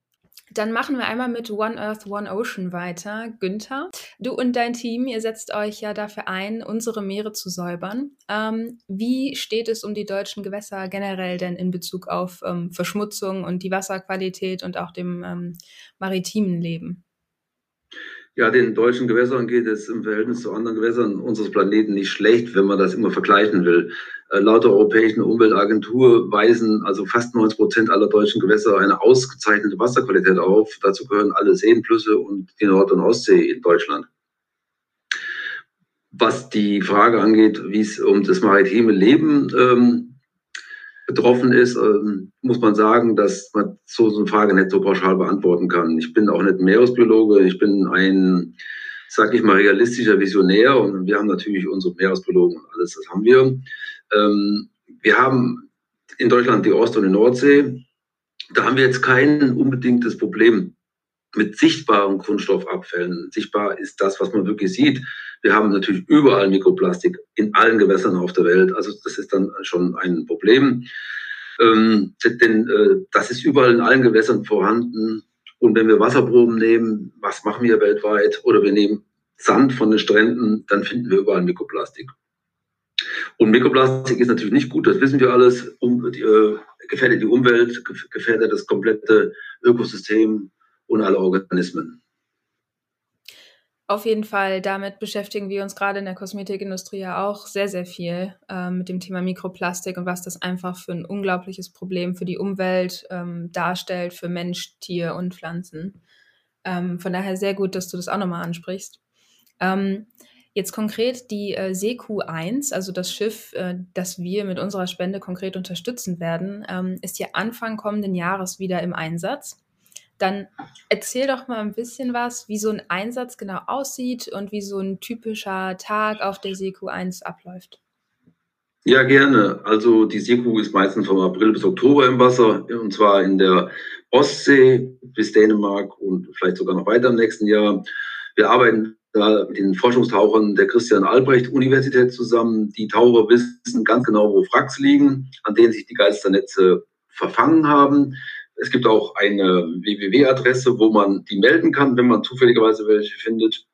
Dann machen wir einmal mit One Earth, One Ocean weiter. Günther, du und dein Team, ihr setzt euch ja dafür ein, unsere Meere zu säubern. Ähm, wie steht es um die deutschen Gewässer generell denn in Bezug auf ähm, Verschmutzung und die Wasserqualität und auch dem ähm, maritimen Leben? Ja, den deutschen Gewässern geht es im Verhältnis zu anderen Gewässern unseres Planeten nicht schlecht, wenn man das immer vergleichen will. Äh, laut der Europäischen Umweltagentur weisen also fast 90 Prozent aller deutschen Gewässer eine ausgezeichnete Wasserqualität auf. Dazu gehören alle Seenflüsse und die Nord- und Ostsee in Deutschland. Was die Frage angeht, wie es um das maritime Leben ähm, betroffen ist, ähm, muss man sagen, dass man so eine Frage nicht so pauschal beantworten kann. Ich bin auch nicht Meeresbiologe, ich bin ein, sag ich mal, realistischer Visionär und wir haben natürlich unsere Meeresbiologen und alles, das haben wir. Ähm, wir haben in Deutschland die Ost- und die Nordsee. Da haben wir jetzt kein unbedingtes Problem mit sichtbaren Kunststoffabfällen. Sichtbar ist das, was man wirklich sieht. Wir haben natürlich überall Mikroplastik in allen Gewässern auf der Welt. Also das ist dann schon ein Problem. Ähm, denn äh, das ist überall in allen Gewässern vorhanden. Und wenn wir Wasserproben nehmen, was machen wir weltweit? Oder wir nehmen Sand von den Stränden, dann finden wir überall Mikroplastik. Und Mikroplastik ist natürlich nicht gut, das wissen wir alles. Um, die, äh, gefährdet die Umwelt, gefährdet das komplette Ökosystem und alle Organismen. Auf jeden Fall, damit beschäftigen wir uns gerade in der Kosmetikindustrie ja auch sehr, sehr viel äh, mit dem Thema Mikroplastik und was das einfach für ein unglaubliches Problem für die Umwelt ähm, darstellt, für Mensch, Tier und Pflanzen. Ähm, von daher sehr gut, dass du das auch nochmal ansprichst. Ähm, jetzt konkret die äh, CQ1, also das Schiff, äh, das wir mit unserer Spende konkret unterstützen werden, ähm, ist ja Anfang kommenden Jahres wieder im Einsatz. Dann erzähl doch mal ein bisschen was, wie so ein Einsatz genau aussieht und wie so ein typischer Tag auf der CQ1 abläuft. Ja, gerne. Also die Seekuh ist meistens vom April bis Oktober im Wasser und zwar in der Ostsee bis Dänemark und vielleicht sogar noch weiter im nächsten Jahr. Wir arbeiten da mit den Forschungstauchern der Christian Albrecht Universität zusammen. Die Taucher wissen ganz genau, wo Wracks liegen, an denen sich die Geisternetze verfangen haben. Es gibt auch eine www-Adresse, wo man die melden kann, wenn man zufälligerweise welche findet.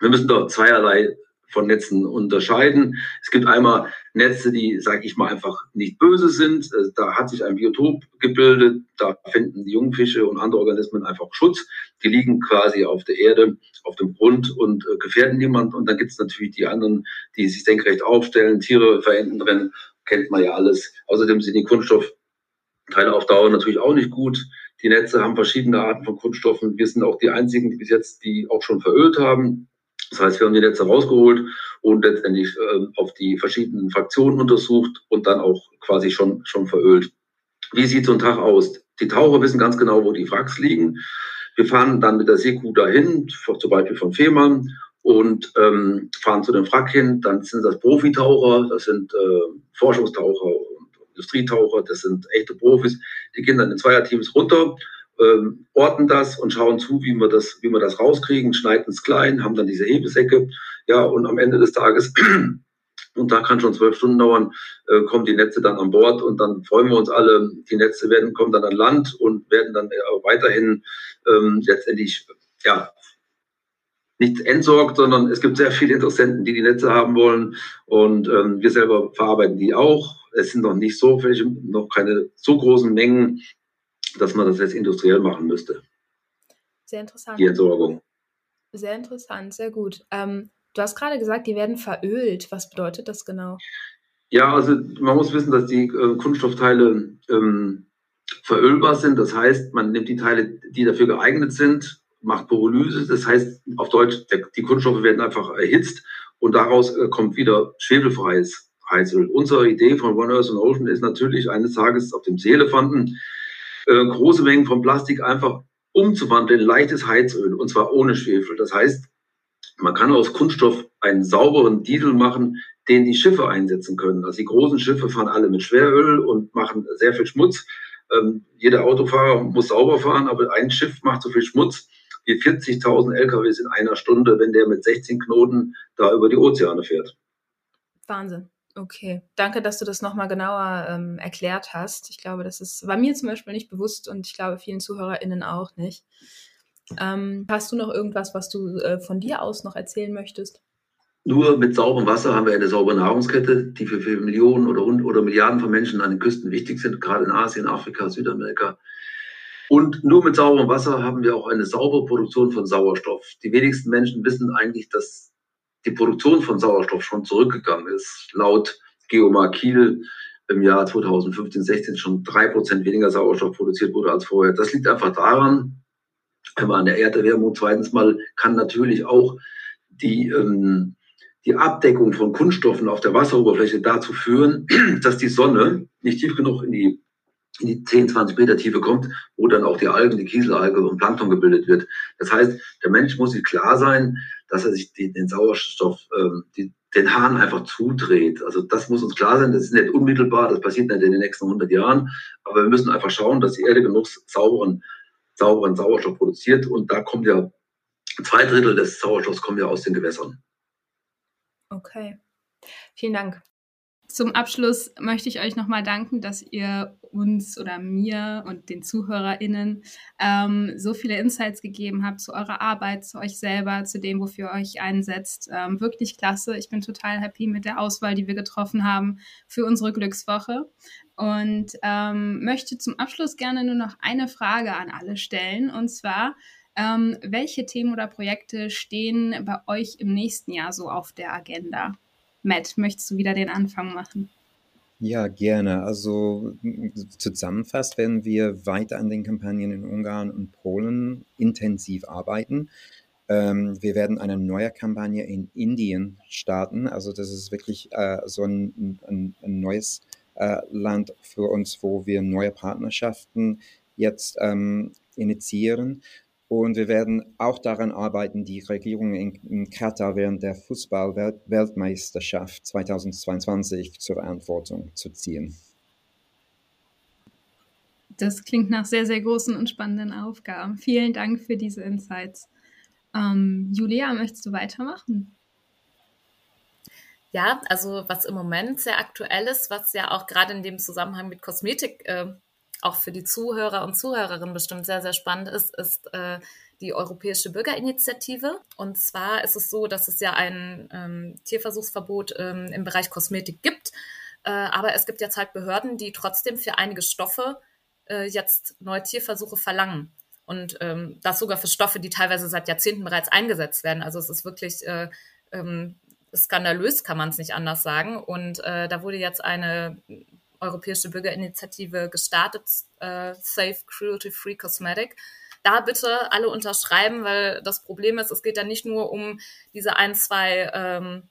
Wir müssen da zweierlei von Netzen unterscheiden. Es gibt einmal Netze, die, sage ich mal, einfach nicht böse sind. Äh, da hat sich ein Biotop gebildet. Da finden die Jungfische und andere Organismen einfach Schutz. Die liegen quasi auf der Erde, auf dem Grund und äh, gefährden niemand. Und dann gibt es natürlich die anderen, die sich senkrecht aufstellen. Tiere verenden drin, kennt man ja alles. Außerdem sind die Kunststoff Teile auf Dauer natürlich auch nicht gut. Die Netze haben verschiedene Arten von Kunststoffen. Wir sind auch die einzigen, die bis jetzt die auch schon verölt haben. Das heißt, wir haben die Netze rausgeholt und letztendlich äh, auf die verschiedenen Fraktionen untersucht und dann auch quasi schon, schon verölt. Wie sieht so ein Tag aus? Die Taucher wissen ganz genau, wo die Wracks liegen. Wir fahren dann mit der Seekuh dahin, zum Beispiel von Fehmarn, und ähm, fahren zu dem Wrack hin. Dann sind das Profitaucher, das sind äh, Forschungstaucher Industrietaucher, das sind echte Profis, die gehen dann in Zweierteams runter, ähm, orten das und schauen zu, wie wir das, wie wir das rauskriegen, schneiden es klein, haben dann diese Hebesäcke, ja, und am Ende des Tages, und da kann schon zwölf Stunden dauern, äh, kommen die Netze dann an Bord und dann freuen wir uns alle, die Netze werden, kommen dann an Land und werden dann äh, weiterhin ähm, letztendlich, ja, nicht entsorgt, sondern es gibt sehr viele Interessenten, die die Netze haben wollen. Und ähm, wir selber verarbeiten die auch es sind noch nicht so welche, noch keine so großen Mengen, dass man das jetzt industriell machen müsste. Sehr interessant. Die Entsorgung. Sehr interessant, sehr gut. Ähm, du hast gerade gesagt, die werden verölt. Was bedeutet das genau? Ja, also man muss wissen, dass die äh, Kunststoffteile ähm, verölbar sind. Das heißt, man nimmt die Teile, die dafür geeignet sind, macht Pyrolyse. Das heißt, auf Deutsch, der, die Kunststoffe werden einfach erhitzt und daraus äh, kommt wieder schwefelfreies Heizöl. Unsere Idee von One Earth and Ocean ist natürlich eines Tages auf dem Seelefanten äh, große Mengen von Plastik einfach umzuwandeln in leichtes Heizöl und zwar ohne Schwefel. Das heißt, man kann aus Kunststoff einen sauberen Diesel machen, den die Schiffe einsetzen können. Also die großen Schiffe fahren alle mit Schweröl und machen sehr viel Schmutz. Ähm, jeder Autofahrer muss sauber fahren, aber ein Schiff macht so viel Schmutz wie 40.000 LKWs in einer Stunde, wenn der mit 16 Knoten da über die Ozeane fährt. Wahnsinn. Okay, danke, dass du das nochmal genauer ähm, erklärt hast. Ich glaube, das ist, war mir zum Beispiel nicht bewusst und ich glaube vielen ZuhörerInnen auch nicht. Ähm, hast du noch irgendwas, was du äh, von dir aus noch erzählen möchtest? Nur mit sauberem Wasser haben wir eine saubere Nahrungskette, die für, für Millionen oder, oder Milliarden von Menschen an den Küsten wichtig sind, gerade in Asien, Afrika, Südamerika. Und nur mit sauberem Wasser haben wir auch eine saubere Produktion von Sauerstoff. Die wenigsten Menschen wissen eigentlich, dass die Produktion von Sauerstoff schon zurückgegangen ist. Laut Geomar Kiel im Jahr 2015, 16 schon drei Prozent weniger Sauerstoff produziert wurde als vorher. Das liegt einfach daran, einmal an der Erderwärmung, zweitens mal kann natürlich auch die, ähm, die Abdeckung von Kunststoffen auf der Wasseroberfläche dazu führen, dass die Sonne nicht tief genug in die in die 10, 20 Meter Tiefe kommt, wo dann auch die Algen, die Kieselalge und Plankton gebildet wird. Das heißt, der Mensch muss sich klar sein, dass er sich die, den Sauerstoff, ähm, die, den Hahn einfach zudreht. Also das muss uns klar sein, das ist nicht unmittelbar, das passiert nicht in den nächsten 100 Jahren, aber wir müssen einfach schauen, dass die Erde genug sauberen sauberen Sauerstoff produziert. Und da kommt ja zwei Drittel des Sauerstoffs kommen ja aus den Gewässern. Okay. Vielen Dank. Zum Abschluss möchte ich euch nochmal danken, dass ihr uns oder mir und den ZuhörerInnen ähm, so viele Insights gegeben habt zu eurer Arbeit, zu euch selber, zu dem, wofür ihr euch einsetzt. Ähm, wirklich klasse. Ich bin total happy mit der Auswahl, die wir getroffen haben für unsere Glückswoche. Und ähm, möchte zum Abschluss gerne nur noch eine Frage an alle stellen. Und zwar, ähm, welche Themen oder Projekte stehen bei euch im nächsten Jahr so auf der Agenda? Matt, möchtest du wieder den Anfang machen? Ja, gerne. Also zusammenfasst werden wir weiter an den Kampagnen in Ungarn und Polen intensiv arbeiten. Ähm, wir werden eine neue Kampagne in Indien starten. Also das ist wirklich äh, so ein, ein, ein neues äh, Land für uns, wo wir neue Partnerschaften jetzt ähm, initiieren. Und wir werden auch daran arbeiten, die Regierung in, in Katar während der Fußball-Weltmeisterschaft 2022 zur Verantwortung zu ziehen. Das klingt nach sehr, sehr großen und spannenden Aufgaben. Vielen Dank für diese Insights. Ähm, Julia, möchtest du weitermachen? Ja, also was im Moment sehr aktuell ist, was ja auch gerade in dem Zusammenhang mit Kosmetik äh, auch für die Zuhörer und Zuhörerinnen bestimmt sehr, sehr spannend ist, ist äh, die Europäische Bürgerinitiative. Und zwar ist es so, dass es ja ein ähm, Tierversuchsverbot ähm, im Bereich Kosmetik gibt. Äh, aber es gibt jetzt halt Behörden, die trotzdem für einige Stoffe äh, jetzt neue Tierversuche verlangen. Und ähm, das sogar für Stoffe, die teilweise seit Jahrzehnten bereits eingesetzt werden. Also es ist wirklich äh, ähm, skandalös, kann man es nicht anders sagen. Und äh, da wurde jetzt eine Europäische Bürgerinitiative gestartet, äh, Safe Cruelty Free Cosmetic. Da bitte alle unterschreiben, weil das Problem ist, es geht ja nicht nur um diese ein, zwei, ähm,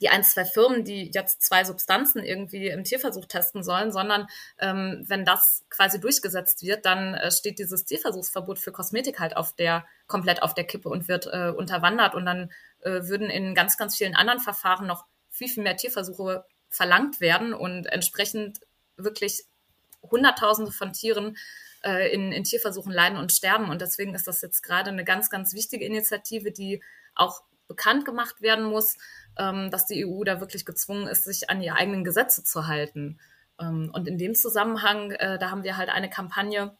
die ein, zwei Firmen, die jetzt zwei Substanzen irgendwie im Tierversuch testen sollen, sondern ähm, wenn das quasi durchgesetzt wird, dann äh, steht dieses Tierversuchsverbot für Kosmetik halt auf der, komplett auf der Kippe und wird äh, unterwandert und dann äh, würden in ganz, ganz vielen anderen Verfahren noch viel, viel mehr Tierversuche verlangt werden und entsprechend wirklich Hunderttausende von Tieren äh, in, in Tierversuchen leiden und sterben. Und deswegen ist das jetzt gerade eine ganz, ganz wichtige Initiative, die auch bekannt gemacht werden muss, ähm, dass die EU da wirklich gezwungen ist, sich an ihre eigenen Gesetze zu halten. Ähm, und in dem Zusammenhang, äh, da haben wir halt eine Kampagne,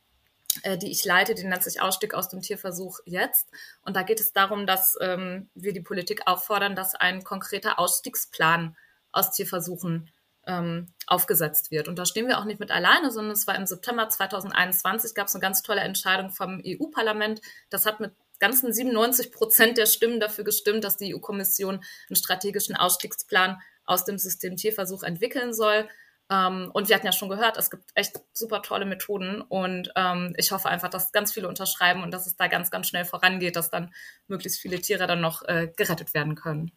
äh, die ich leite, die nennt sich Ausstieg aus dem Tierversuch jetzt. Und da geht es darum, dass ähm, wir die Politik auffordern, dass ein konkreter Ausstiegsplan aus Tierversuchen ähm, aufgesetzt wird. Und da stehen wir auch nicht mit alleine, sondern es war im September 2021, gab es eine ganz tolle Entscheidung vom EU-Parlament. Das hat mit ganzen 97 Prozent der Stimmen dafür gestimmt, dass die EU-Kommission einen strategischen Ausstiegsplan aus dem System Tierversuch entwickeln soll. Ähm, und wir hatten ja schon gehört, es gibt echt super tolle Methoden und ähm, ich hoffe einfach, dass ganz viele unterschreiben und dass es da ganz, ganz schnell vorangeht, dass dann möglichst viele Tiere dann noch äh, gerettet werden können.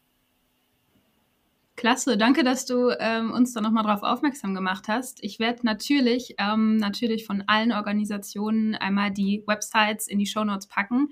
Klasse, danke, dass du ähm, uns da nochmal drauf aufmerksam gemacht hast. Ich werde natürlich, ähm, natürlich von allen Organisationen einmal die Websites in die Show Notes packen.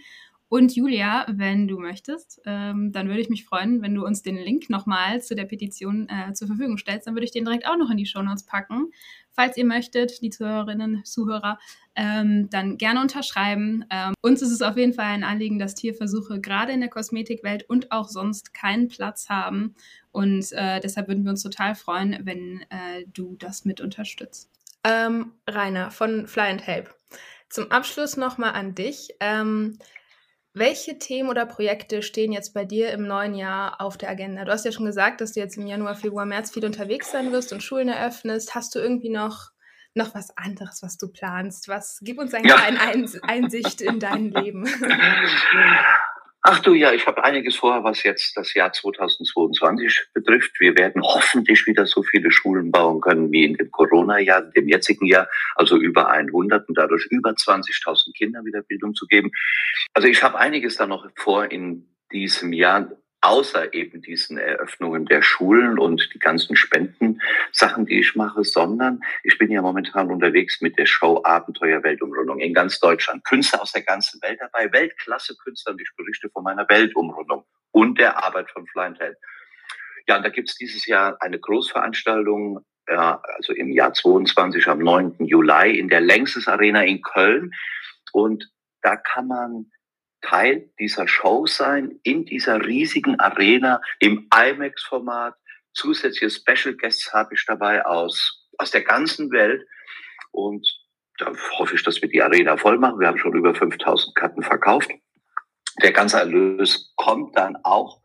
Und Julia, wenn du möchtest, ähm, dann würde ich mich freuen, wenn du uns den Link nochmal zu der Petition äh, zur Verfügung stellst. Dann würde ich den direkt auch noch in die Show Notes packen. Falls ihr möchtet, die Zuhörerinnen, Zuhörer, ähm, dann gerne unterschreiben. Ähm, uns ist es auf jeden Fall ein Anliegen, dass Tierversuche gerade in der Kosmetikwelt und auch sonst keinen Platz haben. Und äh, deshalb würden wir uns total freuen, wenn äh, du das mit unterstützt. Ähm, Rainer von Fly and Help. Zum Abschluss nochmal an dich. Welche Themen oder Projekte stehen jetzt bei dir im neuen Jahr auf der Agenda? Du hast ja schon gesagt, dass du jetzt im Januar, Februar, März viel unterwegs sein wirst und Schulen eröffnest. Hast du irgendwie noch, noch was anderes, was du planst? Was, gib uns eine ja. Einsicht in dein Leben. Ach du ja, ich habe einiges vor, was jetzt das Jahr 2022 betrifft. Wir werden hoffentlich wieder so viele Schulen bauen können wie in dem Corona-Jahr, dem jetzigen Jahr, also über 100 und dadurch über 20.000 Kindern wieder Bildung zu geben. Also ich habe einiges da noch vor in diesem Jahr außer eben diesen Eröffnungen der Schulen und die ganzen Spendensachen, die ich mache, sondern ich bin ja momentan unterwegs mit der Show Abenteuer Weltumrundung in ganz Deutschland. Künstler aus der ganzen Welt dabei, Weltklasse-Künstler und ich berichte von meiner Weltumrundung und der Arbeit von Flying Tail. Ja, und da gibt es dieses Jahr eine Großveranstaltung, ja, also im Jahr 22 am 9. Juli in der Längstes Arena in Köln. und da kann man Teil dieser Show sein, in dieser riesigen Arena im IMAX-Format. Zusätzliche Special Guests habe ich dabei aus, aus der ganzen Welt. Und da hoffe ich, dass wir die Arena voll machen. Wir haben schon über 5000 Karten verkauft. Der ganze Erlös kommt dann auch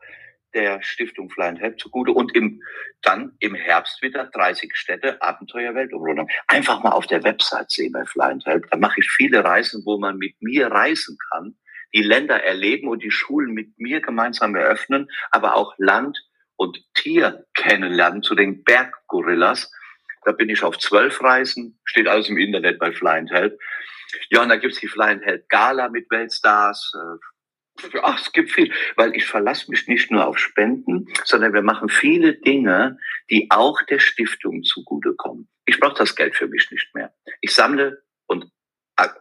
der Stiftung Fly Help zugute und im, dann im Herbst wieder 30 Städte Abenteuerweltumrundung. Einfach mal auf der Website sehen bei Fly Help. Da mache ich viele Reisen, wo man mit mir reisen kann, die Länder erleben und die Schulen mit mir gemeinsam eröffnen, aber auch Land und Tier kennenlernen zu den Berggorillas. Da bin ich auf zwölf Reisen, steht alles im Internet bei Fly and Help. Ja, und da gibt's die Fly and Help Gala mit Weltstars. Ach, es gibt viel, weil ich verlasse mich nicht nur auf Spenden, sondern wir machen viele Dinge, die auch der Stiftung zugutekommen. Ich brauche das Geld für mich nicht mehr. Ich sammle und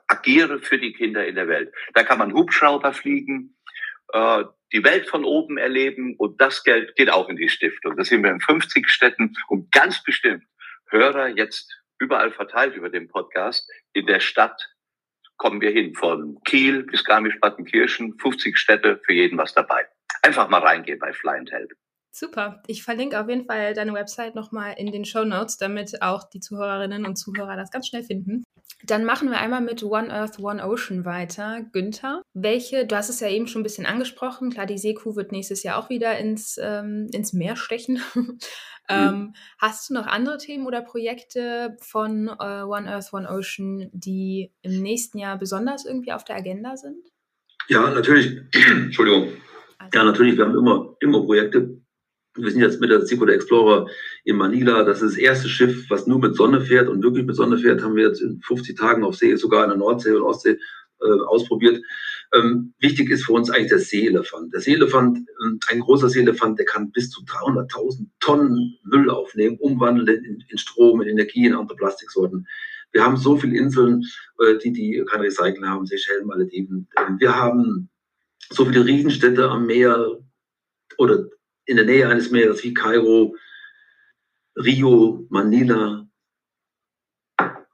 agiere für die Kinder in der Welt. Da kann man Hubschrauber fliegen, äh, die Welt von oben erleben und das Geld geht auch in die Stiftung. Das sind wir in 50 Städten und ganz bestimmt Hörer jetzt überall verteilt über den Podcast. In der Stadt kommen wir hin, von Kiel bis Garmisch-Partenkirchen, 50 Städte, für jeden was dabei. Einfach mal reingehen bei Fly and Help. Super. Ich verlinke auf jeden Fall deine Website nochmal in den Show Notes, damit auch die Zuhörerinnen und Zuhörer das ganz schnell finden. Dann machen wir einmal mit One Earth, One Ocean weiter. Günther, welche, du hast es ja eben schon ein bisschen angesprochen, klar, die Seekuh wird nächstes Jahr auch wieder ins, ähm, ins Meer stechen. ähm, mhm. Hast du noch andere Themen oder Projekte von äh, One Earth, One Ocean, die im nächsten Jahr besonders irgendwie auf der Agenda sind? Ja, natürlich. Entschuldigung. Also. Ja, natürlich, wir haben immer, immer Projekte. Wir sind jetzt mit der Seacoda Explorer in Manila. Das ist das erste Schiff, was nur mit Sonne fährt und wirklich mit Sonne fährt. Haben wir jetzt in 50 Tagen auf See, sogar in der Nordsee und Ostsee äh, ausprobiert. Ähm, wichtig ist für uns eigentlich der Seeelefant. Der Seeelefant, äh, ein großer Seeelefant, der kann bis zu 300.000 Tonnen Müll aufnehmen, umwandeln in, in, Strom, in Energie, in andere Plastiksorten. Wir haben so viele Inseln, äh, die, die kein Recycling haben, Seychellen, Malediven. Ähm, wir haben so viele Riesenstädte am Meer oder in der Nähe eines Meeres wie Kairo, Rio, Manila,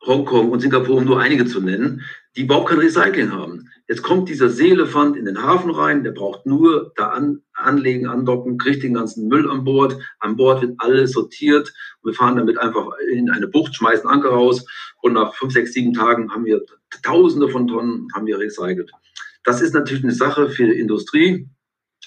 Hongkong und Singapur, um nur einige zu nennen, die überhaupt kein Recycling haben. Jetzt kommt dieser Seelefant in den Hafen rein, der braucht nur da an, anlegen, andocken, kriegt den ganzen Müll an Bord. An Bord wird alles sortiert. Wir fahren damit einfach in eine Bucht, schmeißen Anker raus und nach fünf, sechs, sieben Tagen haben wir Tausende von Tonnen haben wir recycelt. Das ist natürlich eine Sache für Industrie,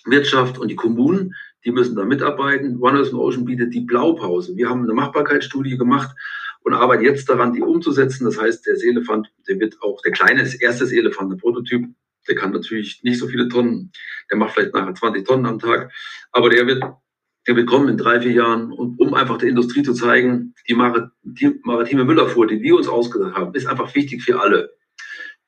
Wirtschaft und die Kommunen, die müssen da mitarbeiten. One Earth Ocean bietet die Blaupause. Wir haben eine Machbarkeitsstudie gemacht und arbeiten jetzt daran, die umzusetzen. Das heißt, der Seelefant, der wird auch, der kleine erstes Elefant, der Prototyp, der kann natürlich nicht so viele Tonnen, der macht vielleicht nachher 20 Tonnen am Tag, aber der wird, der wird kommen in drei, vier Jahren und um einfach der Industrie zu zeigen, die, maritime Müllabfuhr, die wir uns ausgedacht haben, ist einfach wichtig für alle.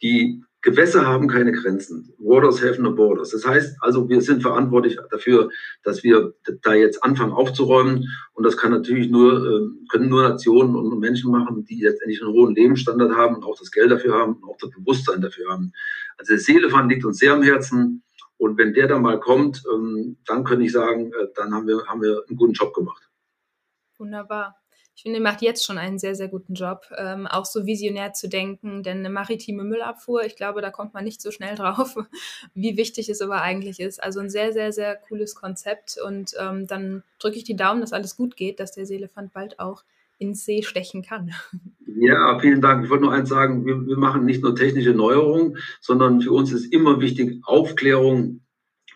Die Gewässer haben keine Grenzen. Waters have no borders. Das heißt also, wir sind verantwortlich dafür, dass wir da jetzt anfangen aufzuräumen. Und das kann natürlich nur, ähm, können nur Nationen und Menschen machen, die letztendlich einen hohen Lebensstandard haben und auch das Geld dafür haben und auch das Bewusstsein dafür haben. Also der Seelefant liegt uns sehr am Herzen. Und wenn der dann mal kommt, ähm, dann könnte ich sagen, äh, dann haben wir, haben wir einen guten Job gemacht. Wunderbar. Ich finde, macht jetzt schon einen sehr, sehr guten Job, ähm, auch so visionär zu denken, denn eine maritime Müllabfuhr, ich glaube, da kommt man nicht so schnell drauf, wie wichtig es aber eigentlich ist. Also ein sehr, sehr, sehr cooles Konzept und ähm, dann drücke ich die Daumen, dass alles gut geht, dass der Seelefant bald auch ins See stechen kann. Ja, vielen Dank. Ich wollte nur eins sagen, wir, wir machen nicht nur technische Neuerungen, sondern für uns ist immer wichtig Aufklärung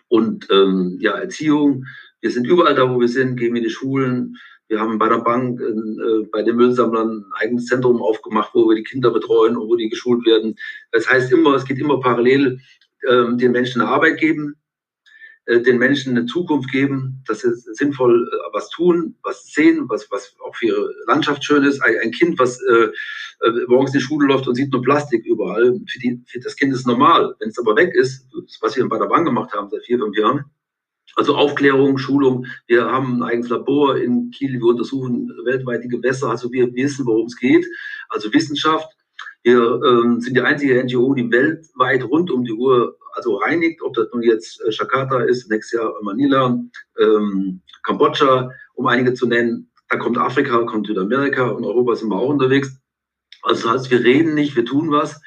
und ähm, ja, Erziehung. Wir sind überall da, wo wir sind, gehen in die Schulen, wir haben bei der Bank, äh, bei den Müllsammlern ein eigenes Zentrum aufgemacht, wo wir die Kinder betreuen und wo die geschult werden. Das heißt immer, es geht immer parallel, äh, den Menschen eine Arbeit geben, äh, den Menschen eine Zukunft geben, dass sie sinnvoll äh, was tun, was sehen, was, was auch für ihre Landschaft schön ist. Ein, ein Kind, was äh, äh, morgens in die Schule läuft und sieht nur Plastik überall, für, die, für das Kind ist normal. Wenn es aber weg ist, was wir bei der Bank gemacht haben seit vier, fünf Jahren, also Aufklärung, Schulung. Wir haben ein eigenes Labor in Kiel. Wir untersuchen weltweit die Gewässer. Also wir wissen, worum es geht. Also Wissenschaft. Wir ähm, sind die einzige NGO, die weltweit rund um die Uhr also reinigt, ob das nun jetzt äh, Jakarta ist, nächstes Jahr Manila, ähm, Kambodscha, um einige zu nennen. Da kommt Afrika, kommt Südamerika und Europa sind wir auch unterwegs. Also das heißt, wir reden nicht, wir tun was.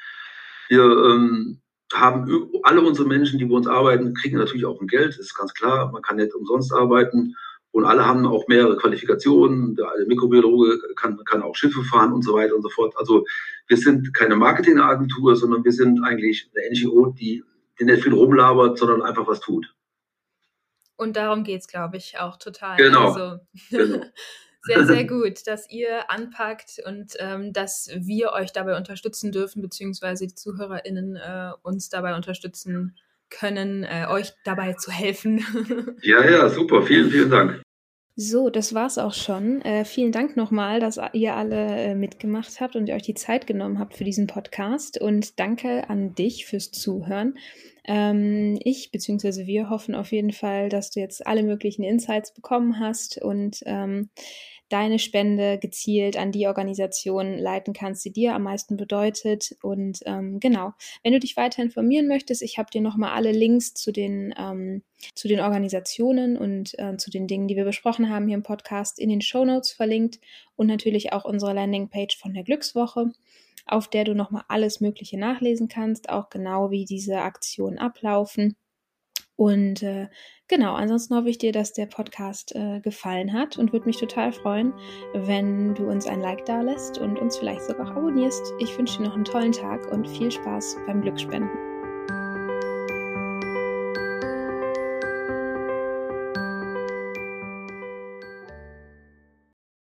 Wir ähm, haben alle unsere Menschen, die bei uns arbeiten, kriegen natürlich auch ein Geld, ist ganz klar. Man kann nicht umsonst arbeiten. Und alle haben auch mehrere Qualifikationen. Der Mikrobiologe kann, kann auch Schiffe fahren und so weiter und so fort. Also wir sind keine Marketingagentur, sondern wir sind eigentlich eine NGO, die, die nicht viel rumlabert, sondern einfach was tut. Und darum geht es, glaube ich, auch total. Genau. Also, genau. sehr, sehr gut, dass ihr anpackt und ähm, dass wir euch dabei unterstützen dürfen, beziehungsweise die ZuhörerInnen äh, uns dabei unterstützen können, äh, euch dabei zu helfen. ja, ja, super. Vielen, vielen Dank. So, das war's auch schon. Äh, vielen Dank nochmal, dass ihr alle äh, mitgemacht habt und ihr euch die Zeit genommen habt für diesen Podcast. Und danke an dich fürs Zuhören. Ähm, ich bzw. wir hoffen auf jeden Fall, dass du jetzt alle möglichen Insights bekommen hast und ähm, deine Spende gezielt an die Organisation leiten kannst, die dir am meisten bedeutet. Und ähm, genau, wenn du dich weiter informieren möchtest, ich habe dir nochmal alle Links zu den, ähm, zu den Organisationen und äh, zu den Dingen, die wir besprochen haben hier im Podcast, in den Show Notes verlinkt und natürlich auch unsere Landingpage von der Glückswoche auf der du nochmal alles Mögliche nachlesen kannst, auch genau wie diese Aktionen ablaufen. Und äh, genau, ansonsten hoffe ich dir, dass der Podcast äh, gefallen hat und würde mich total freuen, wenn du uns ein Like da lässt und uns vielleicht sogar auch abonnierst. Ich wünsche dir noch einen tollen Tag und viel Spaß beim Glücksspenden.